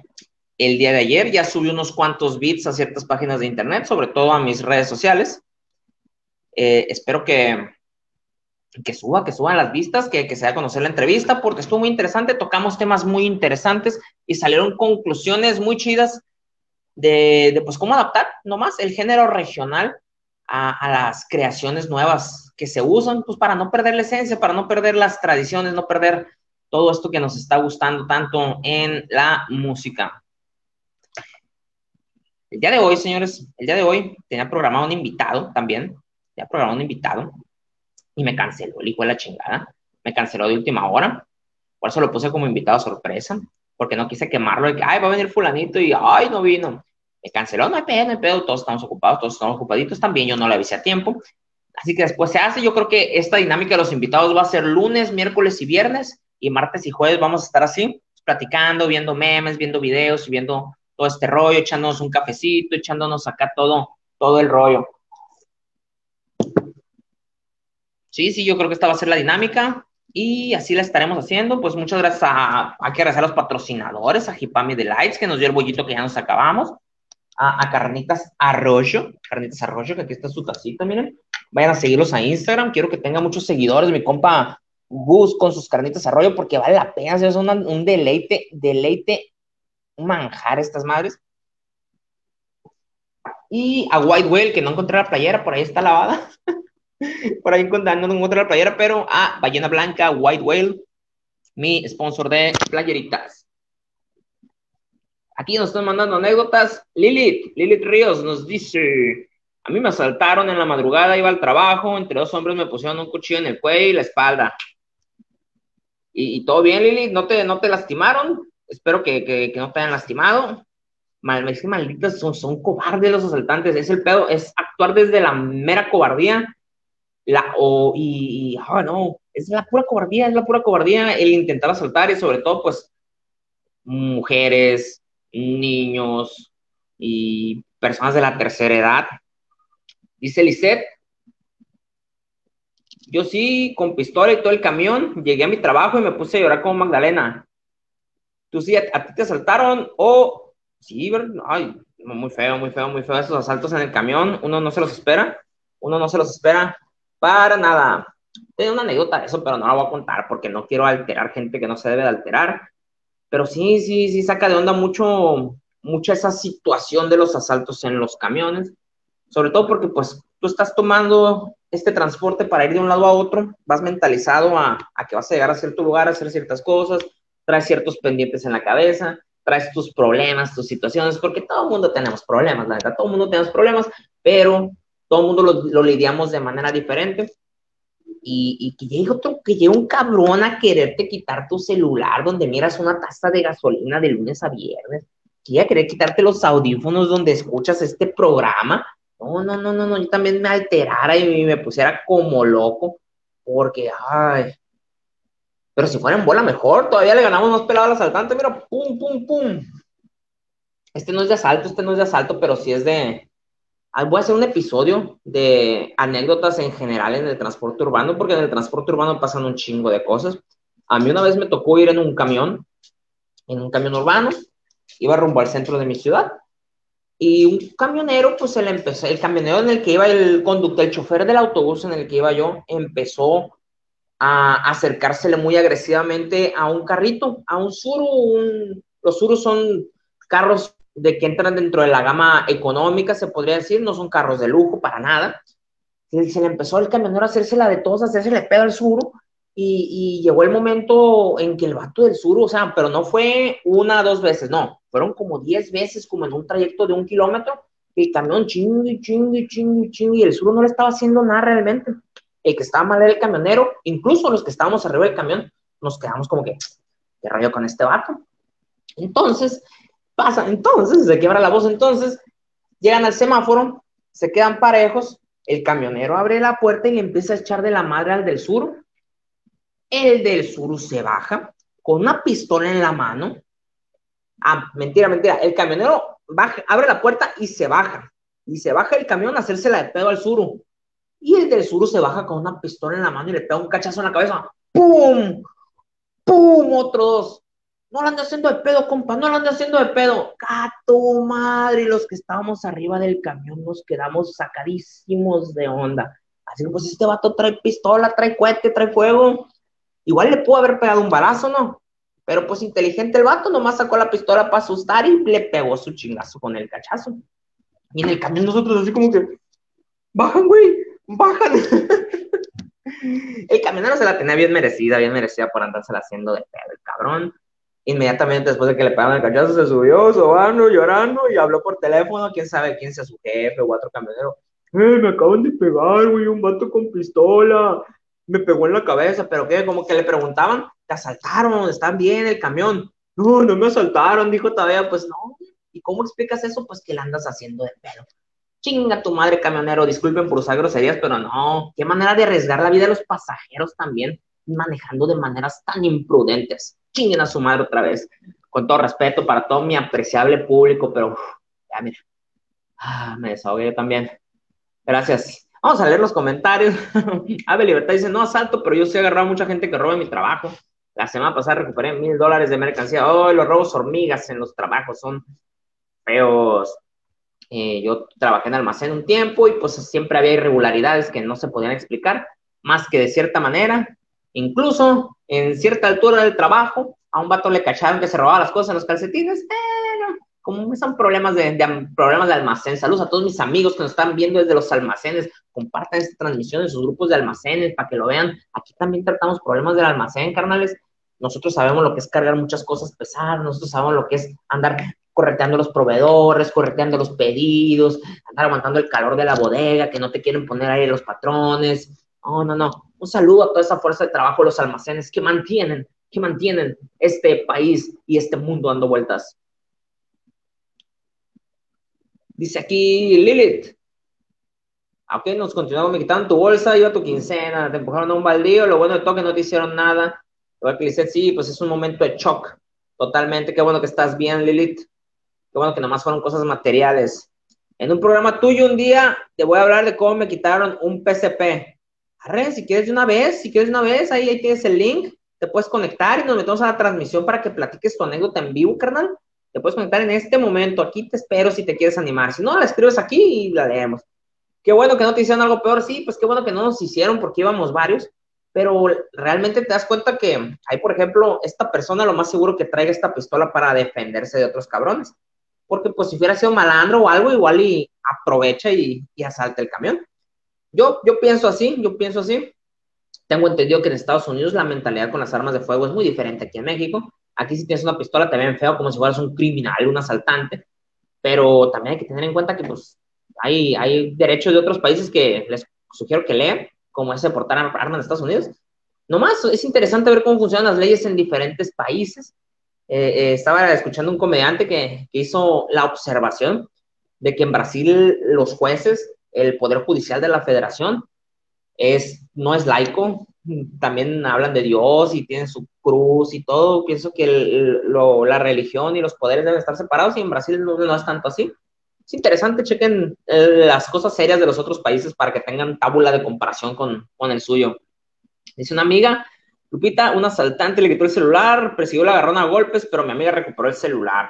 El día de ayer ya subí unos cuantos bits a ciertas páginas de internet, sobre todo a mis redes sociales. Eh, espero que, que suba, que suban las vistas, que, que se dé a conocer la entrevista, porque estuvo muy interesante, tocamos temas muy interesantes y salieron conclusiones muy chidas de, de pues, cómo adaptar nomás el género regional a, a, las creaciones nuevas que se usan, pues para no perder la esencia, para no perder las tradiciones, no perder todo esto que nos está gustando tanto en la música. El día de hoy, señores, el día de hoy tenía programado un invitado también, tenía programado un invitado y me canceló el hijo la chingada, me canceló de última hora, por eso lo puse como invitado sorpresa, porque no quise quemarlo de que, ay, va a venir fulanito y, ay, no vino. Me canceló, no hay pedo, no hay pedo, todos estamos ocupados, todos estamos ocupaditos, también yo no le avisé a tiempo. Así que después se hace, yo creo que esta dinámica de los invitados va a ser lunes, miércoles y viernes, y martes y jueves vamos a estar así, platicando, viendo memes, viendo videos y viendo todo este rollo, echándonos un cafecito, echándonos acá todo, todo el rollo. Sí, sí, yo creo que esta va a ser la dinámica y así la estaremos haciendo. Pues muchas gracias a, hay que agradecer a los patrocinadores, a Hipami Delights, que nos dio el bollito que ya nos acabamos, a, a Carnitas Arroyo, Carnitas Arroyo, que aquí está su tacita, miren. Vayan a seguirlos a Instagram, quiero que tenga muchos seguidores, mi compa Gus con sus carnitas arroyo, porque vale la pena, es un, un deleite, deleite un manjar estas madres. Y a White Whale, que no encontré la playera, por ahí está lavada. por ahí encontrando, no encontré la playera, pero a Ballena Blanca, White Whale, mi sponsor de playeritas. Aquí nos están mandando anécdotas. Lilith, Lilith Ríos nos dice, a mí me asaltaron en la madrugada, iba al trabajo, entre dos hombres me pusieron un cuchillo en el cuello y la espalda. Y, todo bien, Lilith, ¿no te, no te lastimaron? espero que, que, que, no te hayan lastimado. Mal, es que malditas son, son cobardes los asaltantes, es el pedo, es actuar desde la mera cobardía, la, o, y, y oh, no, es la pura cobardía, es la pura cobardía el intentar asaltar y sobre todo, pues, mujeres, niños y personas de la tercera edad. Dice Lisette, yo sí, con pistola y todo el camión, llegué a mi trabajo y me puse a llorar como Magdalena. Tú sí, a, a ti te asaltaron o sí, ay, muy feo, muy feo, muy feo esos asaltos en el camión, uno no se los espera, uno no se los espera para nada. Tengo una anécdota de eso, pero no la voy a contar porque no quiero alterar gente que no se debe de alterar. Pero sí, sí, sí saca de onda mucho, mucha esa situación de los asaltos en los camiones, sobre todo porque pues tú estás tomando este transporte para ir de un lado a otro, vas mentalizado a, a que vas a llegar a cierto lugar, a hacer ciertas cosas, traes ciertos pendientes en la cabeza, traes tus problemas, tus situaciones, porque todo el mundo tenemos problemas, la verdad, todo el mundo tenemos problemas, pero todo el mundo lo, lo lidiamos de manera diferente. Y, y, que llegue otro, que llegue un cabrón a quererte quitar tu celular donde miras una taza de gasolina de lunes a viernes, que a querer quitarte los audífonos donde escuchas este programa. No, no, no, no, no, yo también me alterara y me pusiera como loco, porque, ay, pero si fuera en bola, mejor. Todavía le ganamos más pelado al asaltante. Mira, pum, pum, pum. Este no es de asalto, este no es de asalto, pero sí es de. Ah, voy a hacer un episodio de anécdotas en general en el transporte urbano, porque en el transporte urbano pasan un chingo de cosas. A mí una vez me tocó ir en un camión, en un camión urbano, iba rumbo al centro de mi ciudad, y un camionero, pues el, empezó, el camionero en el que iba el conductor, el chofer del autobús en el que iba yo, empezó a acercársele muy agresivamente a un carrito, a un suru. Un, los surus son carros de que entran dentro de la gama económica, se podría decir, no son carros de lujo para nada. Se, le empezó el camionero a hacerse la de todos, a hacerse le pedo al suru, y, y, llegó el momento en que el vato del suru, o sea, pero no fue una dos veces, no, fueron como diez veces, como en un trayecto de un kilómetro, y el camión chingue, chingue, chingue, chingue, y el suru no le estaba haciendo nada realmente el que estaba mal era el camionero, incluso los que estábamos arriba del camión, nos quedamos como que, ¿qué rollo con este vato? Entonces, entonces, se quiebra la voz, entonces, llegan al semáforo, se quedan parejos, el camionero abre la puerta y le empieza a echar de la madre al del sur. El del sur se baja con una pistola en la mano. Ah, mentira, mentira. El camionero baja, abre la puerta y se baja. Y se baja el camión a hacérsela de pedo al suru. Y el del suru se baja con una pistola en la mano y le pega un cachazo en la cabeza. ¡Pum! ¡Pum! Otros no lo ande haciendo de pedo, compa, no lo ande haciendo de pedo. ¡Cato madre! Los que estábamos arriba del camión nos quedamos sacadísimos de onda. Así que, pues, este vato trae pistola, trae cohete, trae fuego. Igual le pudo haber pegado un balazo, ¿no? Pero, pues, inteligente el vato, nomás sacó la pistola para asustar y le pegó su chingazo con el cachazo. Y en el camión nosotros así como que, bajan, güey, bajan. el camionero se la tenía bien merecida, bien merecida por andársela haciendo de pedo, el cabrón Inmediatamente después de que le pegaron el cachazo, se subió, sobando, llorando y habló por teléfono. Quién sabe quién sea su jefe o otro camionero. Eh, me acaban de pegar, güey, un vato con pistola. Me pegó en la cabeza, pero que como que le preguntaban, te asaltaron, están bien el camión. No, no me asaltaron, dijo todavía, pues no. ¿Y cómo explicas eso? Pues que la andas haciendo de pelo. Chinga tu madre, camionero, disculpen por usar groserías, pero no. Qué manera de arriesgar la vida de los pasajeros también, manejando de maneras tan imprudentes chinguen a su madre otra vez. Con todo respeto para todo mi apreciable público, pero ya mira, ah, me desahogué también. Gracias. Vamos a leer los comentarios. Ave Libertad dice, no asalto, pero yo sí he agarrado a mucha gente que roba mi trabajo. La semana pasada recuperé mil dólares de mercancía. Oh, los robos hormigas en los trabajos son feos. Eh, yo trabajé en almacén un tiempo y pues siempre había irregularidades que no se podían explicar, más que de cierta manera Incluso en cierta altura del trabajo, a un vato le cacharon que se robaba las cosas en los calcetines. Pero, como son problemas de, problemas de almacén. Saludos a todos mis amigos que nos están viendo desde los almacenes. Compartan esta transmisión en sus grupos de almacenes para que lo vean. Aquí también tratamos problemas del almacén, carnales. Nosotros sabemos lo que es cargar muchas cosas pesadas, nosotros sabemos lo que es andar correteando los proveedores, correteando los pedidos, andar aguantando el calor de la bodega, que no te quieren poner ahí los patrones. No, no, no. Un saludo a toda esa fuerza de trabajo, los almacenes que mantienen, que mantienen este país y este mundo dando vueltas. Dice aquí Lilith. Ok, nos continuamos, me quitaron tu bolsa, iba tu quincena, te empujaron a un baldío, lo bueno de todo que no te hicieron nada. Igual que dice, sí, pues es un momento de shock, totalmente. Qué bueno que estás bien, Lilith. Qué bueno que nada más fueron cosas materiales. En un programa tuyo un día te voy a hablar de cómo me quitaron un PCP. Arre, si quieres de una vez, si quieres de una vez, ahí, tienes el link, te puedes conectar y nos metemos a la transmisión para que platiques tu anécdota en vivo, carnal. Te puedes conectar en este momento, aquí te espero si te quieres animar. Si no, la escribes aquí y la leemos. Qué bueno que no te hicieron algo peor, sí, pues qué bueno que no nos hicieron porque íbamos varios, pero realmente te das cuenta que hay, por ejemplo, esta persona lo más seguro que traiga esta pistola para defenderse de otros cabrones. Porque pues si hubiera sido malandro o algo, igual y aprovecha y asalta el camión. Yo, yo pienso así, yo pienso así. Tengo entendido que en Estados Unidos la mentalidad con las armas de fuego es muy diferente aquí en México. Aquí si tienes una pistola te ven feo como si fueras un criminal, un asaltante, pero también hay que tener en cuenta que pues hay, hay derechos de otros países que les sugiero que lean, como ese portar armas en Estados Unidos. Nomás es interesante ver cómo funcionan las leyes en diferentes países. Eh, eh, estaba escuchando un comediante que, que hizo la observación de que en Brasil los jueces el Poder Judicial de la Federación es, no es laico, también hablan de Dios y tienen su cruz y todo. Pienso que la religión y los poderes deben estar separados y en Brasil no, es tanto así. Es interesante, chequen eh, las cosas serias de los otros países para que tengan tábula de comparación con, con el suyo. Dice una amiga, Lupita, un asaltante le quitó el celular, persiguió la agarrón a golpes, pero mi amiga recuperó el celular.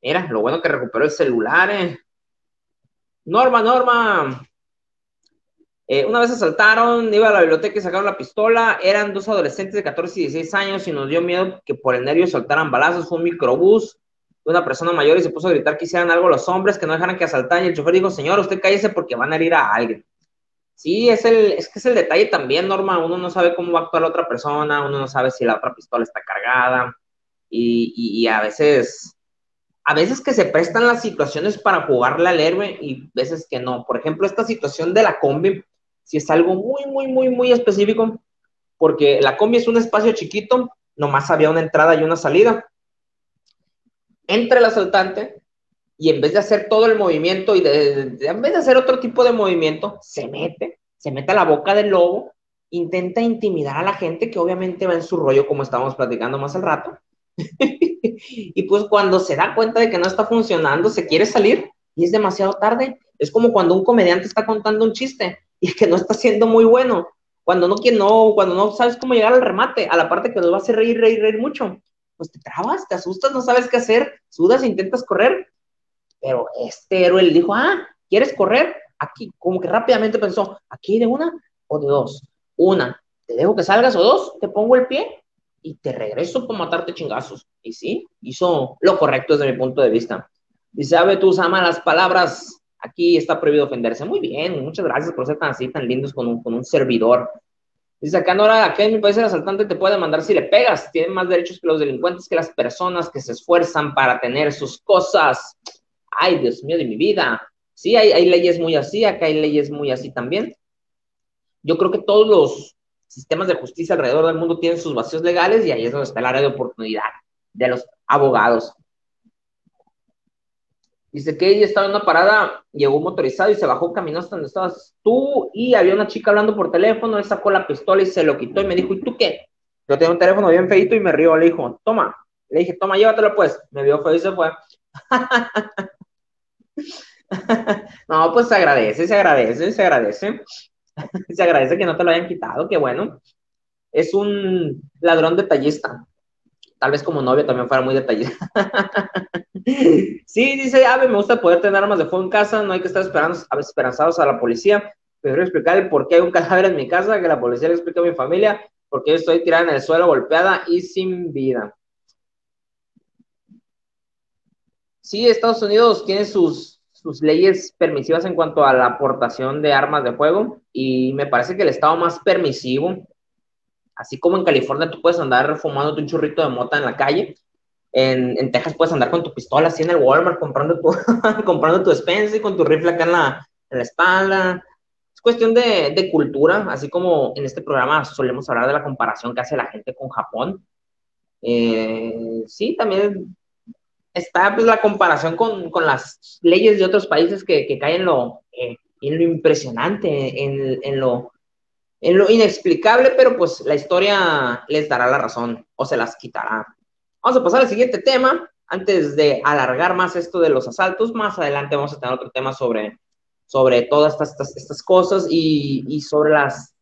Mira, lo bueno que recuperó el celular, eh. Norma, Norma. Eh, una vez asaltaron, iba a la biblioteca y sacaron la pistola. Eran dos adolescentes de 14 y 16 años y nos dio miedo que por el nervio soltaran balazos. Fue un microbús de una persona mayor y se puso a gritar que hicieran algo los hombres, que no dejaran que asaltaran. Y el chofer dijo, señor, usted cállese porque van a herir a alguien. Sí, es, el, es que es el detalle también, Norma. Uno no sabe cómo va a actuar la otra persona, uno no sabe si la otra pistola está cargada. y a veces a veces que se prestan las situaciones para jugarle al héroe y veces que no. Por ejemplo, esta situación de la combi, si es algo muy, muy, muy, muy específico, porque la combi es un espacio chiquito, nomás había una entrada y una salida. Entra el asaltante y en vez de hacer todo el movimiento y en vez de hacer otro tipo de movimiento, se mete, se mete a la boca del lobo intenta intimidar a la gente que obviamente va en su rollo, como estábamos platicando más al rato. y pues cuando se da cuenta de que no está funcionando, se quiere salir y es demasiado tarde. Es como cuando un comediante está contando un chiste y que no está siendo muy bueno. Cuando no, no, cuando no sabes cómo llegar al remate, a la parte que nos va a hacer reír, reír, reír mucho, pues te trabas, te asustas, no sabes qué hacer, sudas intentas correr. Pero este héroe le dijo, ah, ¿quieres correr? Aquí, como que rápidamente pensó, ¿aquí de una o de dos? Una, te dejo que salgas o dos, te pongo el pie y te regreso para matarte chingazos. Y sí, hizo lo correcto desde mi punto de vista. Dice, Ave, tú ama las palabras, aquí está prohibido ofenderse. Muy bien, muchas gracias por ser tan así, tan lindos con un, con un servidor. Dice acá, Nora, acá en mi país el asaltante te puede mandar si le pegas. Tiene más derechos que los delincuentes, que las personas que se esfuerzan para tener sus cosas. Ay, Dios mío de mi vida. Sí, hay, hay leyes muy así, acá hay leyes muy así también. Yo creo que todos los sistemas de justicia alrededor del mundo tienen sus vacíos legales y ahí es donde está el área de oportunidad de los abogados. Dice que ella estaba en una parada, llegó motorizado y se bajó, caminó hasta donde estabas tú y había una chica hablando por teléfono, él sacó la pistola y se lo quitó y me dijo, ¿y tú qué? Yo tengo un teléfono bien feito y me río, le dijo, toma, le dije, toma, llévatelo pues, me vio feo y se fue. no, pues se agradece, se agradece, se agradece. se agradece que no te lo hayan quitado, qué bueno. Es un ladrón detallista. Tal vez como novio también fuera muy detallista. sí, dice Ave, me gusta poder tener armas de fuego en casa, no hay que estar esperanzados a la policía. Prefiero explicar el por qué hay un cadáver en mi casa, que la policía le explique a mi familia, porque yo estoy tirada en el suelo, golpeada y sin vida. Sí, Estados Unidos tiene sus sus leyes permisivas en cuanto a la aportación de armas de fuego y me parece que el estado más permisivo, así como en California tú puedes andar fumándote un churrito de mota en la calle, en, Texas puedes andar con tu pistola así en el Walmart comprando tu, comprando tu y con tu rifle acá en la, en la espalda. Es cuestión de, de, cultura, así como en este programa solemos hablar de la comparación que hace la gente con Japón. Eh, sí, también está pues, la comparación con, las leyes de otros países que, caen en lo, en lo impresionante, en, lo, en lo inexplicable, pero pues la historia les dará la razón o se las quitará. Vamos a pasar al siguiente tema. Antes de alargar más esto de los asaltos, más adelante vamos a tener otro tema sobre, sobre todas estas, estas, cosas y, y sobre las,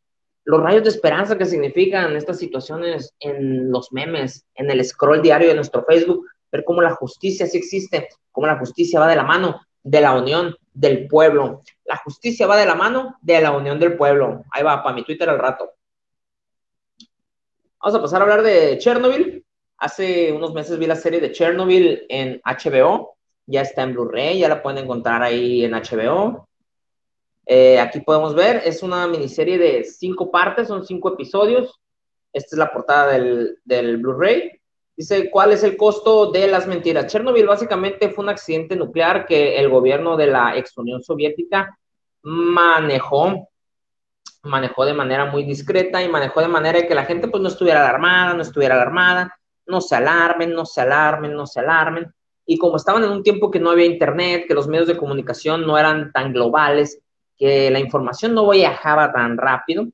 los rayos de esperanza que significan estas situaciones en los memes, en el scroll diario de nuestro Facebook ver cómo la justicia sí existe, cómo la justicia va de la mano de la unión del pueblo. La justicia va de la mano de la unión del pueblo. Ahí va, para mi Twitter al rato. Vamos a pasar a hablar de Chernobyl. Hace unos meses vi la serie de Chernobyl en HBO. Ya está en Blu-ray, ya la pueden encontrar ahí en HBO. Eh, aquí podemos ver, es una miniserie de cinco partes, son cinco episodios. Esta es la portada del, del Blu-ray. Dice, ¿cuál es el costo de las mentiras? Chernobyl básicamente fue un accidente nuclear que el gobierno de la ex Unión Soviética manejó, manejó de manera muy discreta y manejó de manera que la gente pues no estuviera alarmada, no estuviera alarmada, no se alarmen, no se alarmen, no se alarmen. Y como estaban en un tiempo que no había internet, que los medios de comunicación no eran tan globales, que la información no viajaba tan rápido,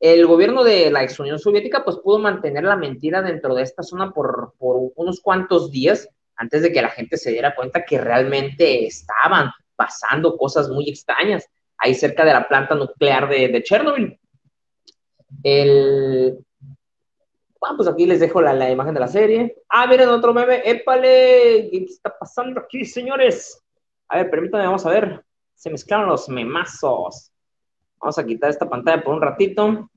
el gobierno de la ex Unión Soviética pues pudo mantener la mentira dentro de esta zona por, unos cuantos días antes de que la gente se diera cuenta que realmente estaban pasando cosas muy extrañas ahí cerca de la planta nuclear de, Chernobyl. El... Bueno, pues aquí les dejo la, imagen de la serie. Ah, miren otro meme. ¡Épale! ¿Qué está pasando aquí, señores? A ver, permítanme, vamos a ver. Se mezclaron los memazos. Vamos a quitar esta pantalla por un ratito.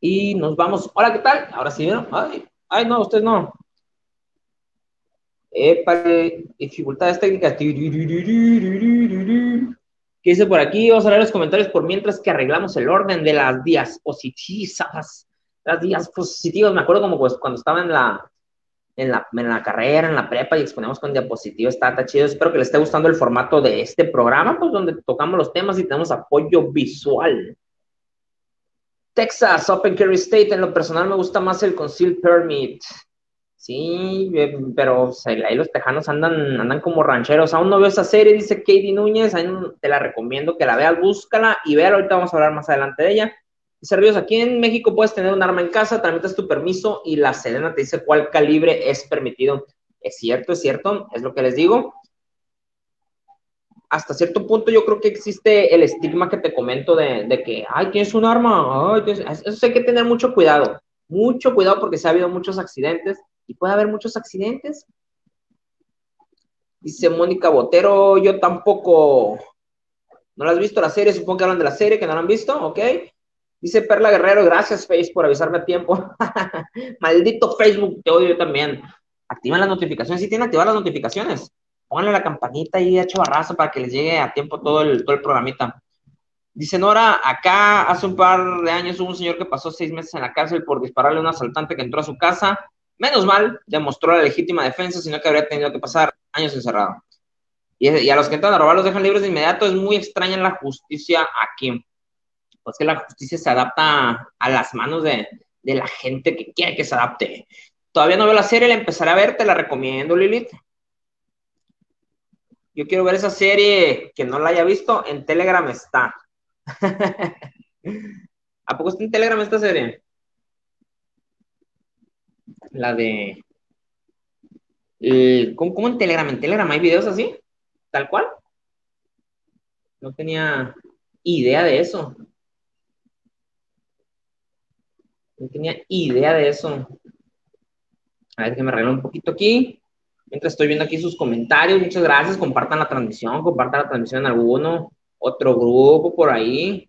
Y nos vamos. Hola, ¿qué tal? Ahora sí, ¿no? Ay, ay no, usted no. Épale, dificultades técnicas. ¿Qué dice por aquí? Vamos a leer los comentarios por mientras que arreglamos el orden de las diapositivas. Las diapositivas, me acuerdo como pues cuando estaba en la, en la, carrera, en la prepa y exponemos con diapositivas, está, está chido. Espero que les esté gustando el formato de este programa, pues donde tocamos los temas y tenemos apoyo visual. Texas, Open Carry State, en lo personal me gusta más el Conceal Permit. Sí, eh, pero ahí los tejanos andan, andan como rancheros. Aún no veo esa serie, dice Katie Núñez. Ahí te la recomiendo que la veas, búscala y véala. Ahorita vamos a hablar más adelante de ella. Dice aquí en México puedes tener un arma en casa, tramitas tu permiso y la Sedena te dice cuál calibre es permitido. Es cierto, es cierto, es lo que les digo. Hasta cierto punto yo creo que existe el estigma que te comento de, que, ay, tienes un arma, eso hay que tener mucho cuidado, mucho cuidado porque se ha habido muchos accidentes y puede haber muchos accidentes. Dice Mónica Botero, yo tampoco. ¿No la has visto la serie? Supongo que hablan de la serie, que no la han visto, ¿ok? Dice Perla Guerrero, gracias Face por avisarme a tiempo. Maldito Facebook, te odio yo también. Activan las notificaciones, sí tienen activar las notificaciones. Pónganle la campanita ahí hecho barrazo para que les llegue a tiempo todo el, todo el programita. Dice Nora, acá hace un par de años hubo un señor que pasó seis meses en la cárcel por dispararle a un asaltante que entró a su casa Menos mal, demostró la legítima defensa, sino que habría tenido que pasar años encerrado. Y, a los que entran a robar los dejan libres de inmediato. Es muy extraña la justicia aquí. Pues que la justicia se adapta a las manos de, la gente que quiere que se adapte. Todavía no veo la serie, la empezaré a ver, te la recomiendo, Lilith. Yo quiero ver esa serie que no la haya visto, en Telegram está. ¿A poco está en Telegram esta serie? la de... Eh, ¿cómo, en Telegram? ¿En Telegram hay videos así? ¿Tal cual? No tenía idea de eso. No tenía idea de eso. A ver que me arreglo un poquito aquí. Mientras estoy viendo aquí sus comentarios, muchas gracias. Compartan la transmisión, compartan la transmisión en alguno, otro grupo por ahí.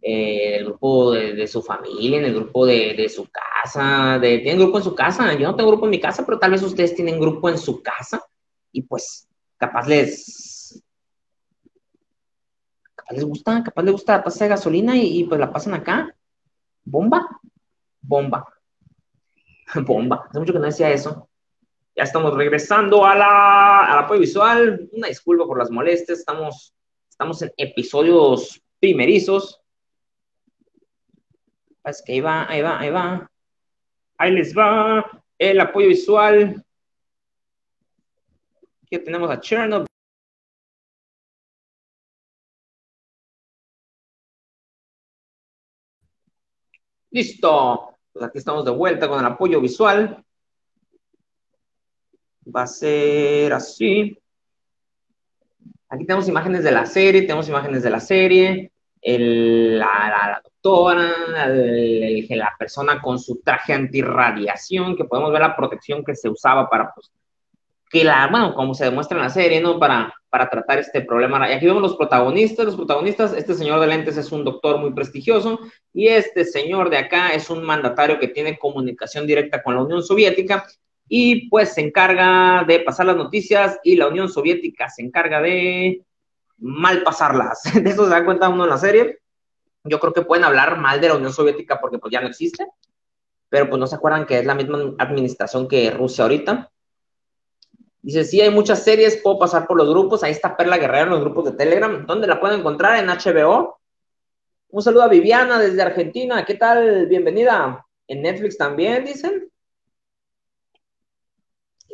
Eh, el grupo de, su familia, en el grupo de, su casa, de, tienen grupo en su casa, yo no tengo grupo en mi casa, pero tal vez ustedes tienen grupo en su casa y pues capaz les, capaz les gusta, capaz les gusta la tasa de gasolina y, pues la pasan acá. Bomba, bomba, bomba. Hace mucho que no decía eso. Ya estamos regresando a la, al apoyo visual. Una disculpa por las molestias. Estamos, estamos en episodios primerizos. Es que ahí va, ahí va, ahí va. Ahí les va el apoyo visual. Aquí tenemos a Chernobyl. Listo. Pues aquí estamos de vuelta con el apoyo visual. Va a ser así. Aquí tenemos imágenes de la serie, tenemos imágenes de la serie. La, la persona con su traje antirradiación, que podemos ver la protección que se usaba para, pues, que la, bueno, como se demuestra en la serie, ¿no? Para, para tratar este problema. Y aquí vemos los protagonistas, los protagonistas, este señor de lentes es un doctor muy prestigioso y este señor de acá es un mandatario que tiene comunicación directa con la Unión Soviética y pues se encarga de pasar las noticias y la Unión Soviética se encarga de mal pasarlas. De eso se da cuenta uno en la serie yo creo que pueden hablar mal de la Unión Soviética porque pues ya no existe, pero pues no se acuerdan que es la misma administración que Rusia ahorita. Dice, sí, hay muchas series, puedo pasar por los grupos, ahí está Perla Guerrero en los grupos de Telegram, ¿dónde la pueden encontrar? En HBO. Un saludo a Viviana desde Argentina, ¿qué tal? Bienvenida. En Netflix también, dicen.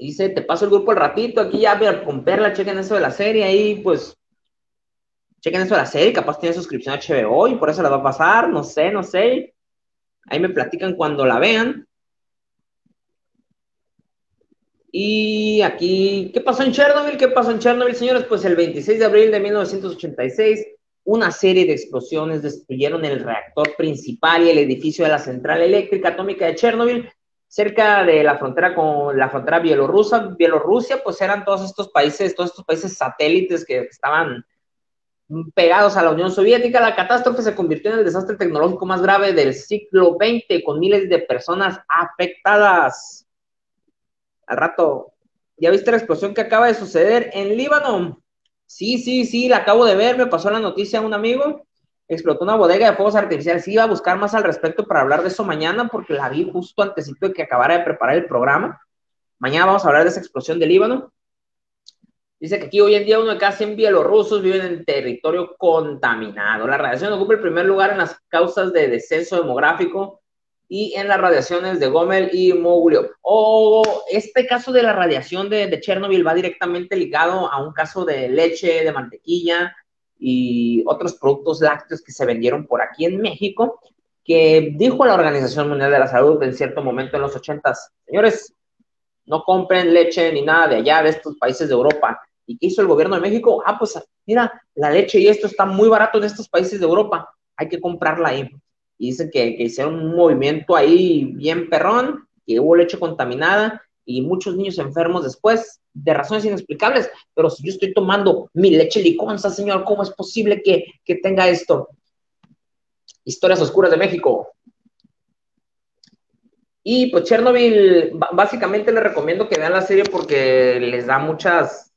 Dice, te paso el grupo al ratito, aquí ya con Perla, chequen eso de la serie, ahí pues chequen eso de la serie, capaz tiene suscripción a HBO y por eso la va a pasar, no sé, no sé. Ahí me platican cuando la vean. Y aquí, ¿qué pasó en Chernobyl? ¿Qué pasó en Chernobyl, señores? Pues el 26 de abril de 1986, una serie de explosiones destruyeron el reactor principal y el edificio de la central eléctrica atómica de Chernobyl, cerca de la frontera con la frontera bielorrusa. Bielorrusia, pues eran todos estos países, todos estos países satélites que estaban pegados a la Unión Soviética, la catástrofe se convirtió en el desastre tecnológico más grave del siglo XX, con miles de personas afectadas. Al rato, ¿ya viste la explosión que acaba de suceder en Líbano? Sí, sí, sí, la acabo de ver, me pasó la noticia a un amigo. Explotó una bodega de fuegos artificiales. Iba a buscar más al respecto para hablar de eso mañana, porque la vi justo antes de que acabara de preparar el programa. Mañana vamos a hablar de esa explosión de Líbano. Dice que aquí hoy en día uno de cada 100 bielorrusos viven en territorio contaminado. La radiación ocupa el primer lugar en las causas de descenso demográfico y en las radiaciones de Gomel y Moguliov. O este caso de la radiación de, de Chernobyl va directamente ligado a un caso de leche, de mantequilla y otros productos lácteos que se vendieron por aquí en México, que dijo la Organización Mundial de la Salud en cierto momento en los ochentas, señores, no compren leche ni nada de allá, de estos países de Europa. ¿Y qué hizo el gobierno de México? Ah, pues mira, la leche y esto está muy barato en estos países de Europa, hay que comprarla ahí y dicen que, que hicieron un movimiento ahí bien perrón, que hubo leche contaminada y muchos niños enfermos después de razones inexplicables. Pero si yo estoy tomando mi leche liconza, señor, ¿cómo es posible que, que tenga esto? Historias oscuras de México. Y pues Chernobyl, básicamente les recomiendo que vean la serie porque les da muchas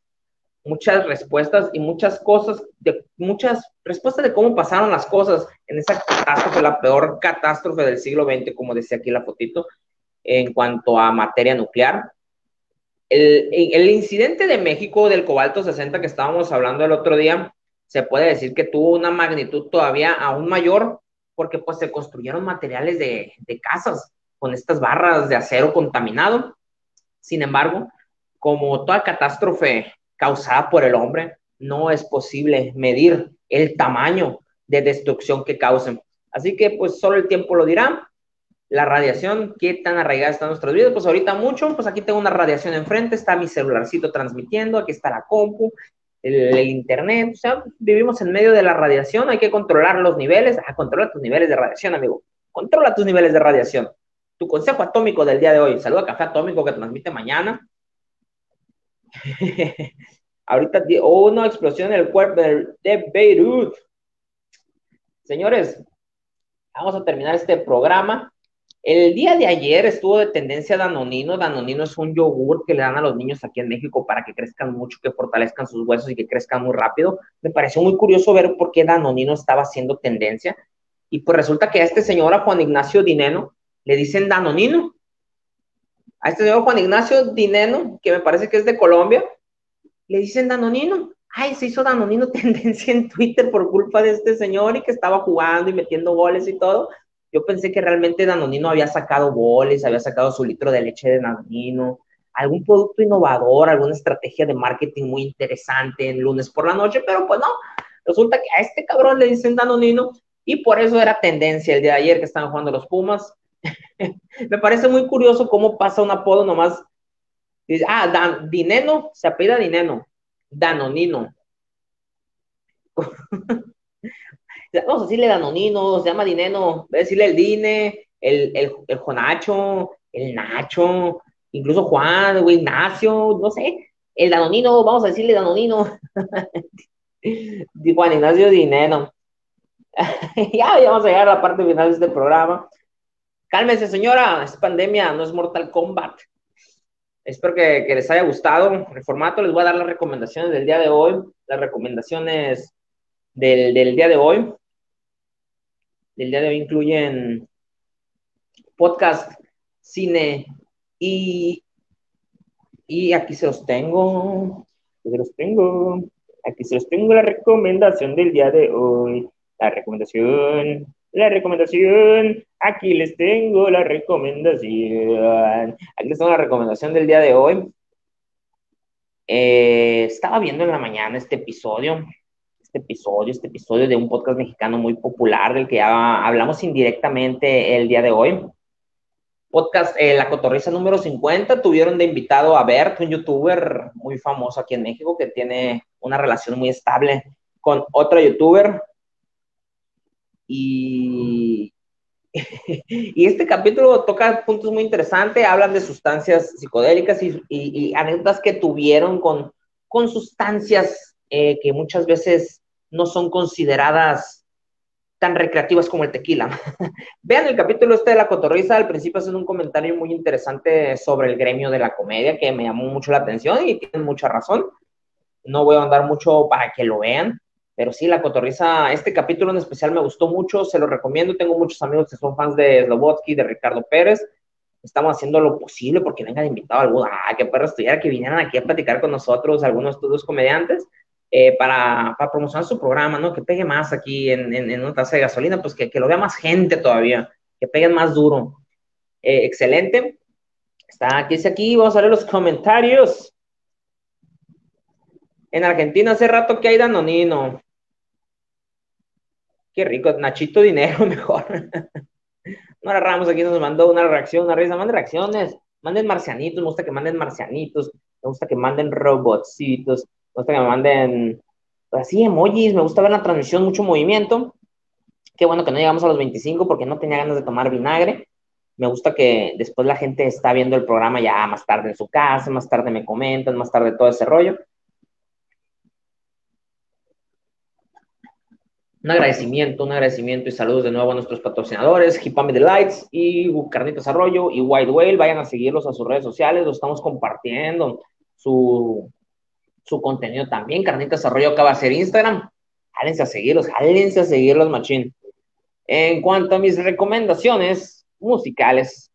muchas respuestas y muchas cosas, de, muchas respuestas de cómo pasaron las cosas en esa catástrofe, la peor catástrofe del siglo XX, como decía aquí la fotito, en cuanto a materia nuclear. El, el incidente de México del cobalto 60 que estábamos hablando el otro día, se puede decir que tuvo una magnitud todavía aún mayor, porque pues se construyeron materiales de, de casas con estas barras de acero contaminado. Sin embargo, como toda catástrofe causada por el hombre, no es posible medir el tamaño de destrucción que causen. Así que pues solo el tiempo lo dirá. La radiación, ¿qué tan arraigada está en nuestras vidas? Pues ahorita mucho, pues aquí tengo una radiación enfrente, está mi celularcito transmitiendo, aquí está la compu, el, internet, o sea, vivimos en medio de la radiación, hay que controlar los niveles, a ah, controlar tus niveles de radiación, amigo. Controla tus niveles de radiación. Tu consejo atómico del día de hoy, saluda Café Atómico que transmite mañana. Ahorita una explosión en el cuerpo de Beirut. Señores, vamos a terminar este programa. El día de ayer estuvo de tendencia Danonino. Danonino es un yogur que le dan a los niños aquí en México para que crezcan mucho, que fortalezcan sus huesos y que crezcan muy rápido. Me pareció muy curioso ver por qué Danonino estaba haciendo tendencia. Y pues resulta que a este señor, a Juan Ignacio Dineno, le dicen Danonino a este señor Juan Ignacio Dineno, que me parece que es de Colombia, le dicen Danonino. Ay, se hizo Danonino tendencia en Twitter por culpa de este señor y que estaba jugando y metiendo goles y todo. Yo pensé que realmente Danonino había sacado goles, había sacado su litro de leche de Danonino, algún producto innovador, alguna estrategia de marketing muy interesante en lunes por la noche, pero pues no, resulta que a este cabrón le dicen Danonino y por eso era tendencia el día de ayer que estaban jugando los Pumas. Me parece muy curioso cómo pasa un apodo nomás. Ah, Dan, Dineno, se apellida Dineno. Danonino. Vamos a decirle Danonino, se llama Dineno, voy a decirle el Dine, el, el, el Jonacho, el Nacho, incluso Juan, Ignacio, no sé, el Danonino, vamos a decirle Danonino. Juan Ignacio Dineno. ya, ya vamos a llegar a la parte final de este programa. Cálmese, señora, es pandemia, no es Mortal Kombat. Espero que, les haya gustado el formato. Les voy a dar las recomendaciones del día de hoy. Las recomendaciones del, día de hoy. Del día de hoy incluyen podcast, cine y, y aquí se los tengo. Aquí se los tengo. Aquí se los tengo la recomendación del día de hoy. La recomendación la recomendación. Aquí les tengo la recomendación. Aquí les tengo la recomendación del día de hoy. Eh, estaba viendo en la mañana este episodio, este episodio, este episodio de un podcast mexicano muy popular del que ya hablamos indirectamente el día de hoy. Podcast eh, La Cotorriza número 50, tuvieron de invitado a Bert, un youtuber muy famoso aquí en México que tiene una relación muy estable con otro youtuber y, y este capítulo toca puntos muy interesantes, hablan de sustancias psicodélicas y, anécdotas que tuvieron con, con sustancias eh, que muchas veces no son consideradas tan recreativas como el tequila. Vean el capítulo este de la cotorriza, al principio hacen un comentario muy interesante sobre el gremio de la comedia que me llamó mucho la atención y tienen mucha razón. No voy a andar mucho para que lo vean. Pero sí, la cotorriza, este capítulo en especial me gustó mucho, se lo recomiendo. Tengo muchos amigos que son fans de Slobotsky, de Ricardo Pérez. Estamos haciendo lo posible porque vengan invitado alguno. Ah, qué perro estuviera que vinieran aquí a platicar con nosotros, algunos de estos comediantes, eh, para, promocionar su programa, ¿no? Que pegue más aquí en, una taza de gasolina, pues que, que, lo vea más gente todavía, que peguen más duro. Eh, excelente. Está aquí, es aquí, vamos a ver los comentarios. En Argentina hace rato que hay Danonino. Qué rico, Nachito Dinero mejor. Nora Ramos aquí nos mandó una reacción, una risa. Manden reacciones, manden marcianitos, me gusta que manden marcianitos, me gusta que manden robotcitos, me gusta que me manden así emojis, me gusta ver la transmisión, mucho movimiento. Qué bueno que no llegamos a los 25 porque no tenía ganas de tomar vinagre. Me gusta que después la gente está viendo el programa ya más tarde en su casa, más tarde me comentan, más tarde todo ese rollo. Un agradecimiento, un agradecimiento y saludos de nuevo a nuestros patrocinadores, Hipame Delights y Carnitas Arroyo y White Whale. Vayan a seguirlos a sus redes sociales, los estamos compartiendo su, su contenido también. Carnitas Arroyo acaba de hacer Instagram. Jálense a seguirlos, jálense a seguirlos, machín. En cuanto a mis recomendaciones musicales,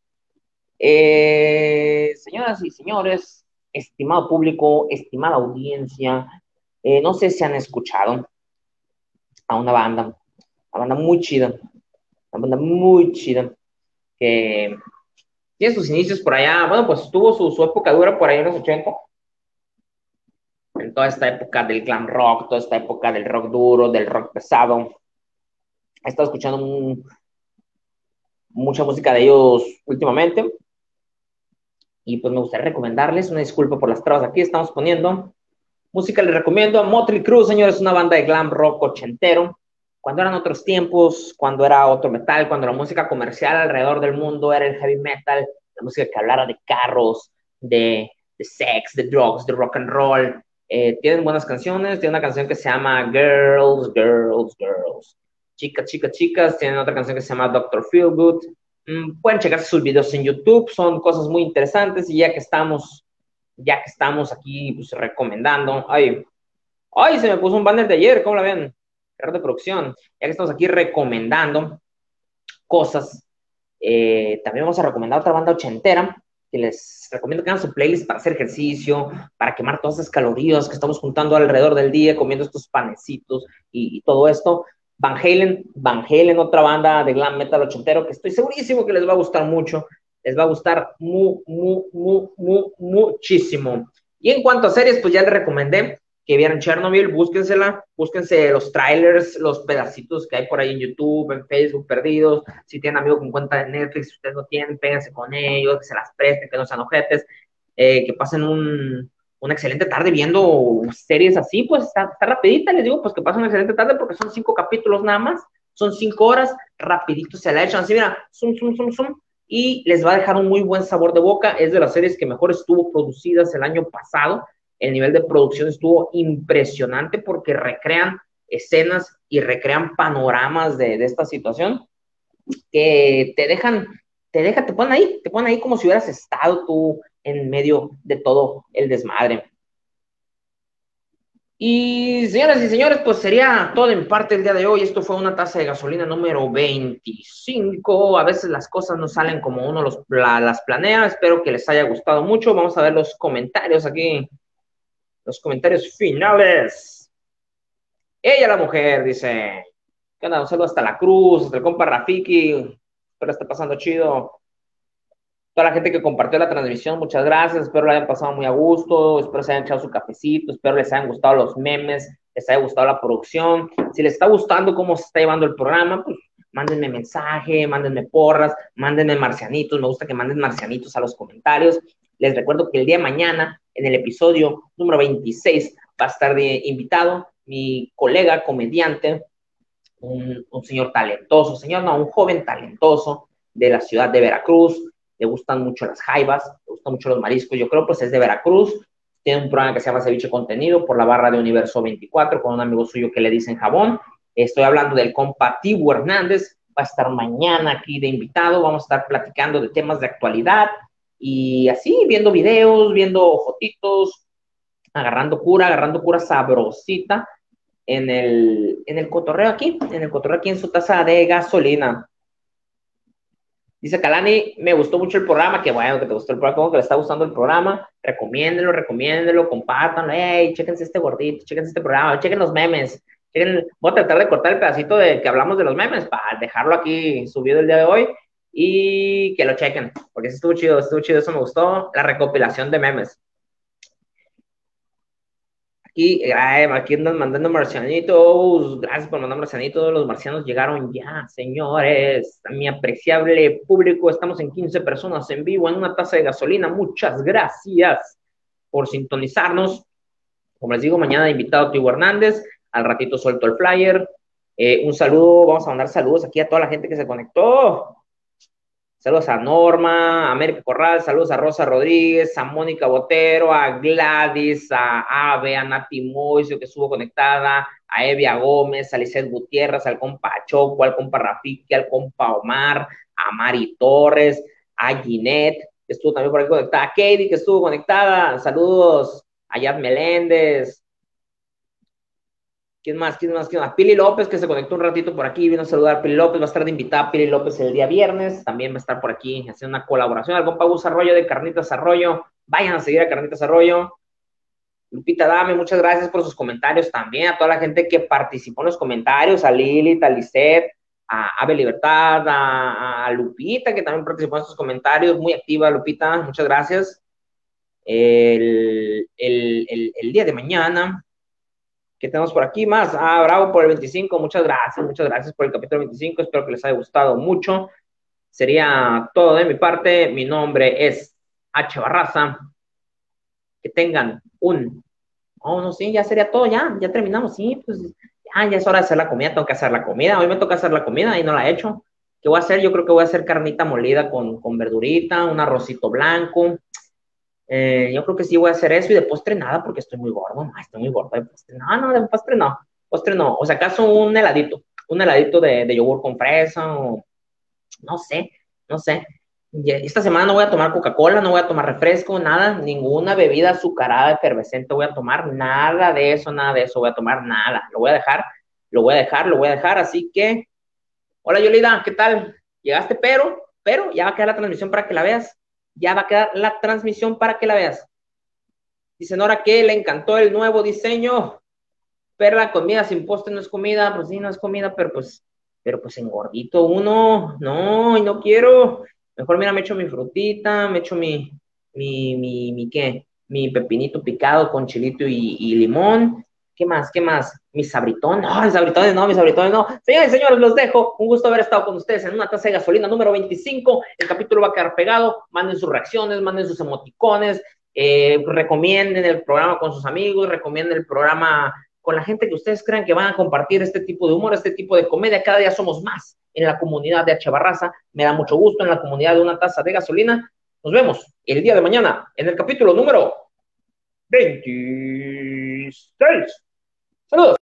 eh, señoras y señores, estimado público, estimada audiencia, eh, no sé si han escuchado a una banda, una banda muy chida, una banda muy chida, que tiene sus inicios por allá, bueno, pues tuvo su, su época dura por ahí en los 80, en toda esta época del glam rock, toda esta época del rock duro, del rock pesado. He estado escuchando mucha música de ellos últimamente. Y pues me gustaría recomendarles, una disculpa por las trabas aquí, estamos poniendo música, les recomiendo a Motley Crue, señores, una banda de glam rock ochentero. Cuando eran otros tiempos, cuando era otro metal, cuando la música comercial alrededor del mundo era el heavy metal, la música que hablara de carros, de, de sex, de drugs, de rock and roll, eh, tienen buenas canciones, tiene una canción que se llama Girls, Girls, Girls. Chicas, chicas, chicas, tienen otra canción que se llama Doctor Feelgood. Mm, pueden checarse sus videos en YouTube, son cosas muy interesantes y ya que estamos, ya que estamos aquí pues, recomendando, ay, ay, se me puso un banner de ayer, ¿cómo la ven? De producción. Ya que estamos aquí recomendando cosas, eh, también vamos a recomendar otra banda ochentera que les recomiendo que hagan su playlist para hacer ejercicio, para quemar todas esas calorías que estamos juntando alrededor del día, comiendo estos panecitos y, todo esto. Van Halen, Van Halen, otra banda de glam metal ochentero que estoy segurísimo que les va a gustar mucho, les va a gustar mu, mu, mu, mu, muchísimo. Y en cuanto a series, pues ya les recomendé que vieran Chernobyl, búsquensela, búsquense los trailers, los pedacitos que hay por ahí en YouTube, en Facebook, perdidos. Si tienen amigos con cuenta de Netflix, si ustedes no tienen, péguense con ellos, que se las presten, que no sean ojetes, eh, que pasen un, una excelente tarde viendo series así, pues está, está, rapidita, les digo, pues que pasen una excelente tarde porque son cinco capítulos nada más, son cinco horas, rapidito se la echan así, mira, zoom, zoom, zoom, zoom, y les va a dejar un muy buen sabor de boca, es de las series que mejor estuvo producidas el año pasado, el nivel de producción estuvo impresionante porque recrean escenas y recrean panoramas de, esta situación que te dejan, te dejan, te ponen ahí, te ponen ahí como si hubieras estado tú en medio de todo el desmadre. Y señoras y señores, pues sería todo en parte el día de hoy. Esto fue una taza de gasolina número 25. A veces las cosas no salen como uno las planea. Espero que les haya gustado mucho. Vamos a ver los comentarios aquí los comentarios finales. Ella, la mujer, dice: ¿Qué onda? Un saludo hasta la cruz, hasta el compa Rafiki. Espero esté pasando chido. Toda la gente que compartió la transmisión, muchas gracias. Espero la hayan pasado muy a gusto. Espero se hayan echado su cafecito. Espero les hayan gustado los memes. Les haya gustado la producción. Si les está gustando cómo se está llevando el programa, pues mándenme mensaje, mándenme porras, mándenme marcianitos. Me gusta que manden marcianitos a los comentarios. Les recuerdo que el día de mañana, en el episodio número 26, va a estar de invitado mi colega comediante, un, señor talentoso, señor, no, un joven talentoso de la ciudad de Veracruz. Le gustan mucho las jaivas, le gustan mucho los mariscos. Yo creo, pues es de Veracruz. Tiene un programa que se llama Ceviche Contenido por la barra de Universo 24 con un amigo suyo que le dicen jabón. Estoy hablando del compa Tibu Hernández. Va a estar mañana aquí de invitado. Vamos a estar platicando de temas de actualidad, y así, viendo videos, viendo fotitos, agarrando cura, agarrando cura sabrosita en el, en el cotorreo aquí, en el cotorreo aquí en su taza de gasolina. Dice Kalani, me gustó mucho el programa, que bueno que te gustó el programa, como que le está gustando el programa, recomiéndelo, recomiéndelo, compártanlo, hey, chéquense este gordito, chéquense este programa, chequen los memes, voy a tratar de cortar el pedacito de que hablamos de los memes para dejarlo aquí subido el día de hoy y que lo chequen, porque estuvo chido, estuvo chido, eso me gustó, la recopilación de memes. Aquí, aquí andan mandando marcianitos. Gracias por mandar marcianitos. Los marcianos llegaron ya, señores. Mi apreciable público, estamos en 15 personas en vivo en una taza de gasolina. Muchas gracias por sintonizarnos. Como les digo, mañana invitado Tío Hernández. Al ratito suelto el flyer. Eh, un saludo, vamos a mandar saludos aquí a toda la gente que se conectó. Saludos a Norma, a América Corral, saludos a Rosa Rodríguez, a Mónica Botero, a Gladys, a Ave, a Nati Moisio, que estuvo conectada, a Evia Gómez, a Lizeth Gutiérrez, al compa Choco, al compa Rafiki, al compa Omar, a Mari Torres, a Ginette, que estuvo también por ahí conectada, a Katie, que estuvo conectada, saludos a Yad Meléndez, ¿Quién más? ¿Quién más? ¿Quién más? Pili López, que se conectó un ratito por aquí, vino a saludar Pili López, va a estar de invitada Pili López el día viernes, también va a estar por aquí haciendo una colaboración. Al compa Gus Arroyo de Carnitas Arroyo, vayan a seguir a Carnitas Arroyo. Lupita Dame, muchas gracias por sus comentarios también, a toda la gente que participó en los comentarios, a Lili, a Lisette, a Ave Libertad, a, Lupita, que también participó en sus comentarios, muy activa Lupita, muchas gracias. el día de mañana, ¿Qué tenemos por aquí más? Ah, bravo por el 25. Muchas gracias, muchas gracias por el capítulo 25. Espero que les haya gustado mucho. Sería todo de mi parte. Mi nombre es H. Barraza. Que tengan un. Oh, no, sí, ya sería todo, ya, ya terminamos. Sí, pues ya, ya es hora de hacer la comida. Tengo que hacer la comida. Hoy me toca hacer la comida y no la he hecho. ¿Qué voy a hacer? Yo creo que voy a hacer carnita molida con, con verdurita, un arrocito blanco eh, yo creo que sí voy a hacer eso y de postre nada porque estoy muy gordo. No, estoy muy gordo de postre. No, no, de postre no. Postre no. O sea, acaso un heladito. Un heladito de, yogur con fresa o no sé, no sé. Esta semana no voy a tomar Coca-Cola, no voy a tomar refresco, nada, ninguna bebida azucarada, efervescente voy a tomar, nada de eso, nada de eso voy a tomar, nada. Lo voy a dejar, lo voy a dejar, lo voy a dejar. Así que, hola Yolida, ¿qué tal? Llegaste, pero, pero ya va a quedar la transmisión para que la veas ya va a quedar la transmisión para que la veas. Dice Nora que le encantó el nuevo diseño, pero la comida sin postre no es comida, pues sí, no es comida, pero pues, pero pues engordito uno, no, y no quiero. Mejor mira, me echo mi frutita, me echo mi, mi, mi, ¿qué? Mi pepinito picado con chilito y limón, ¿Qué más? ¿Qué más? Mis sabritones. No, mis sabritones no, mis sabritones no. Señores y señores, los dejo. Un gusto haber estado con ustedes en una taza de gasolina número 25. El capítulo va a quedar pegado. Manden sus reacciones, manden sus emoticones. Eh, recomienden el programa con sus amigos, recomienden el programa con la gente que ustedes crean que van a compartir este tipo de humor, este tipo de comedia. Cada día somos más en la comunidad de H. Barraza. Me da mucho gusto en la comunidad de una taza de gasolina. Nos vemos el día de mañana en el capítulo número 26. Saludos.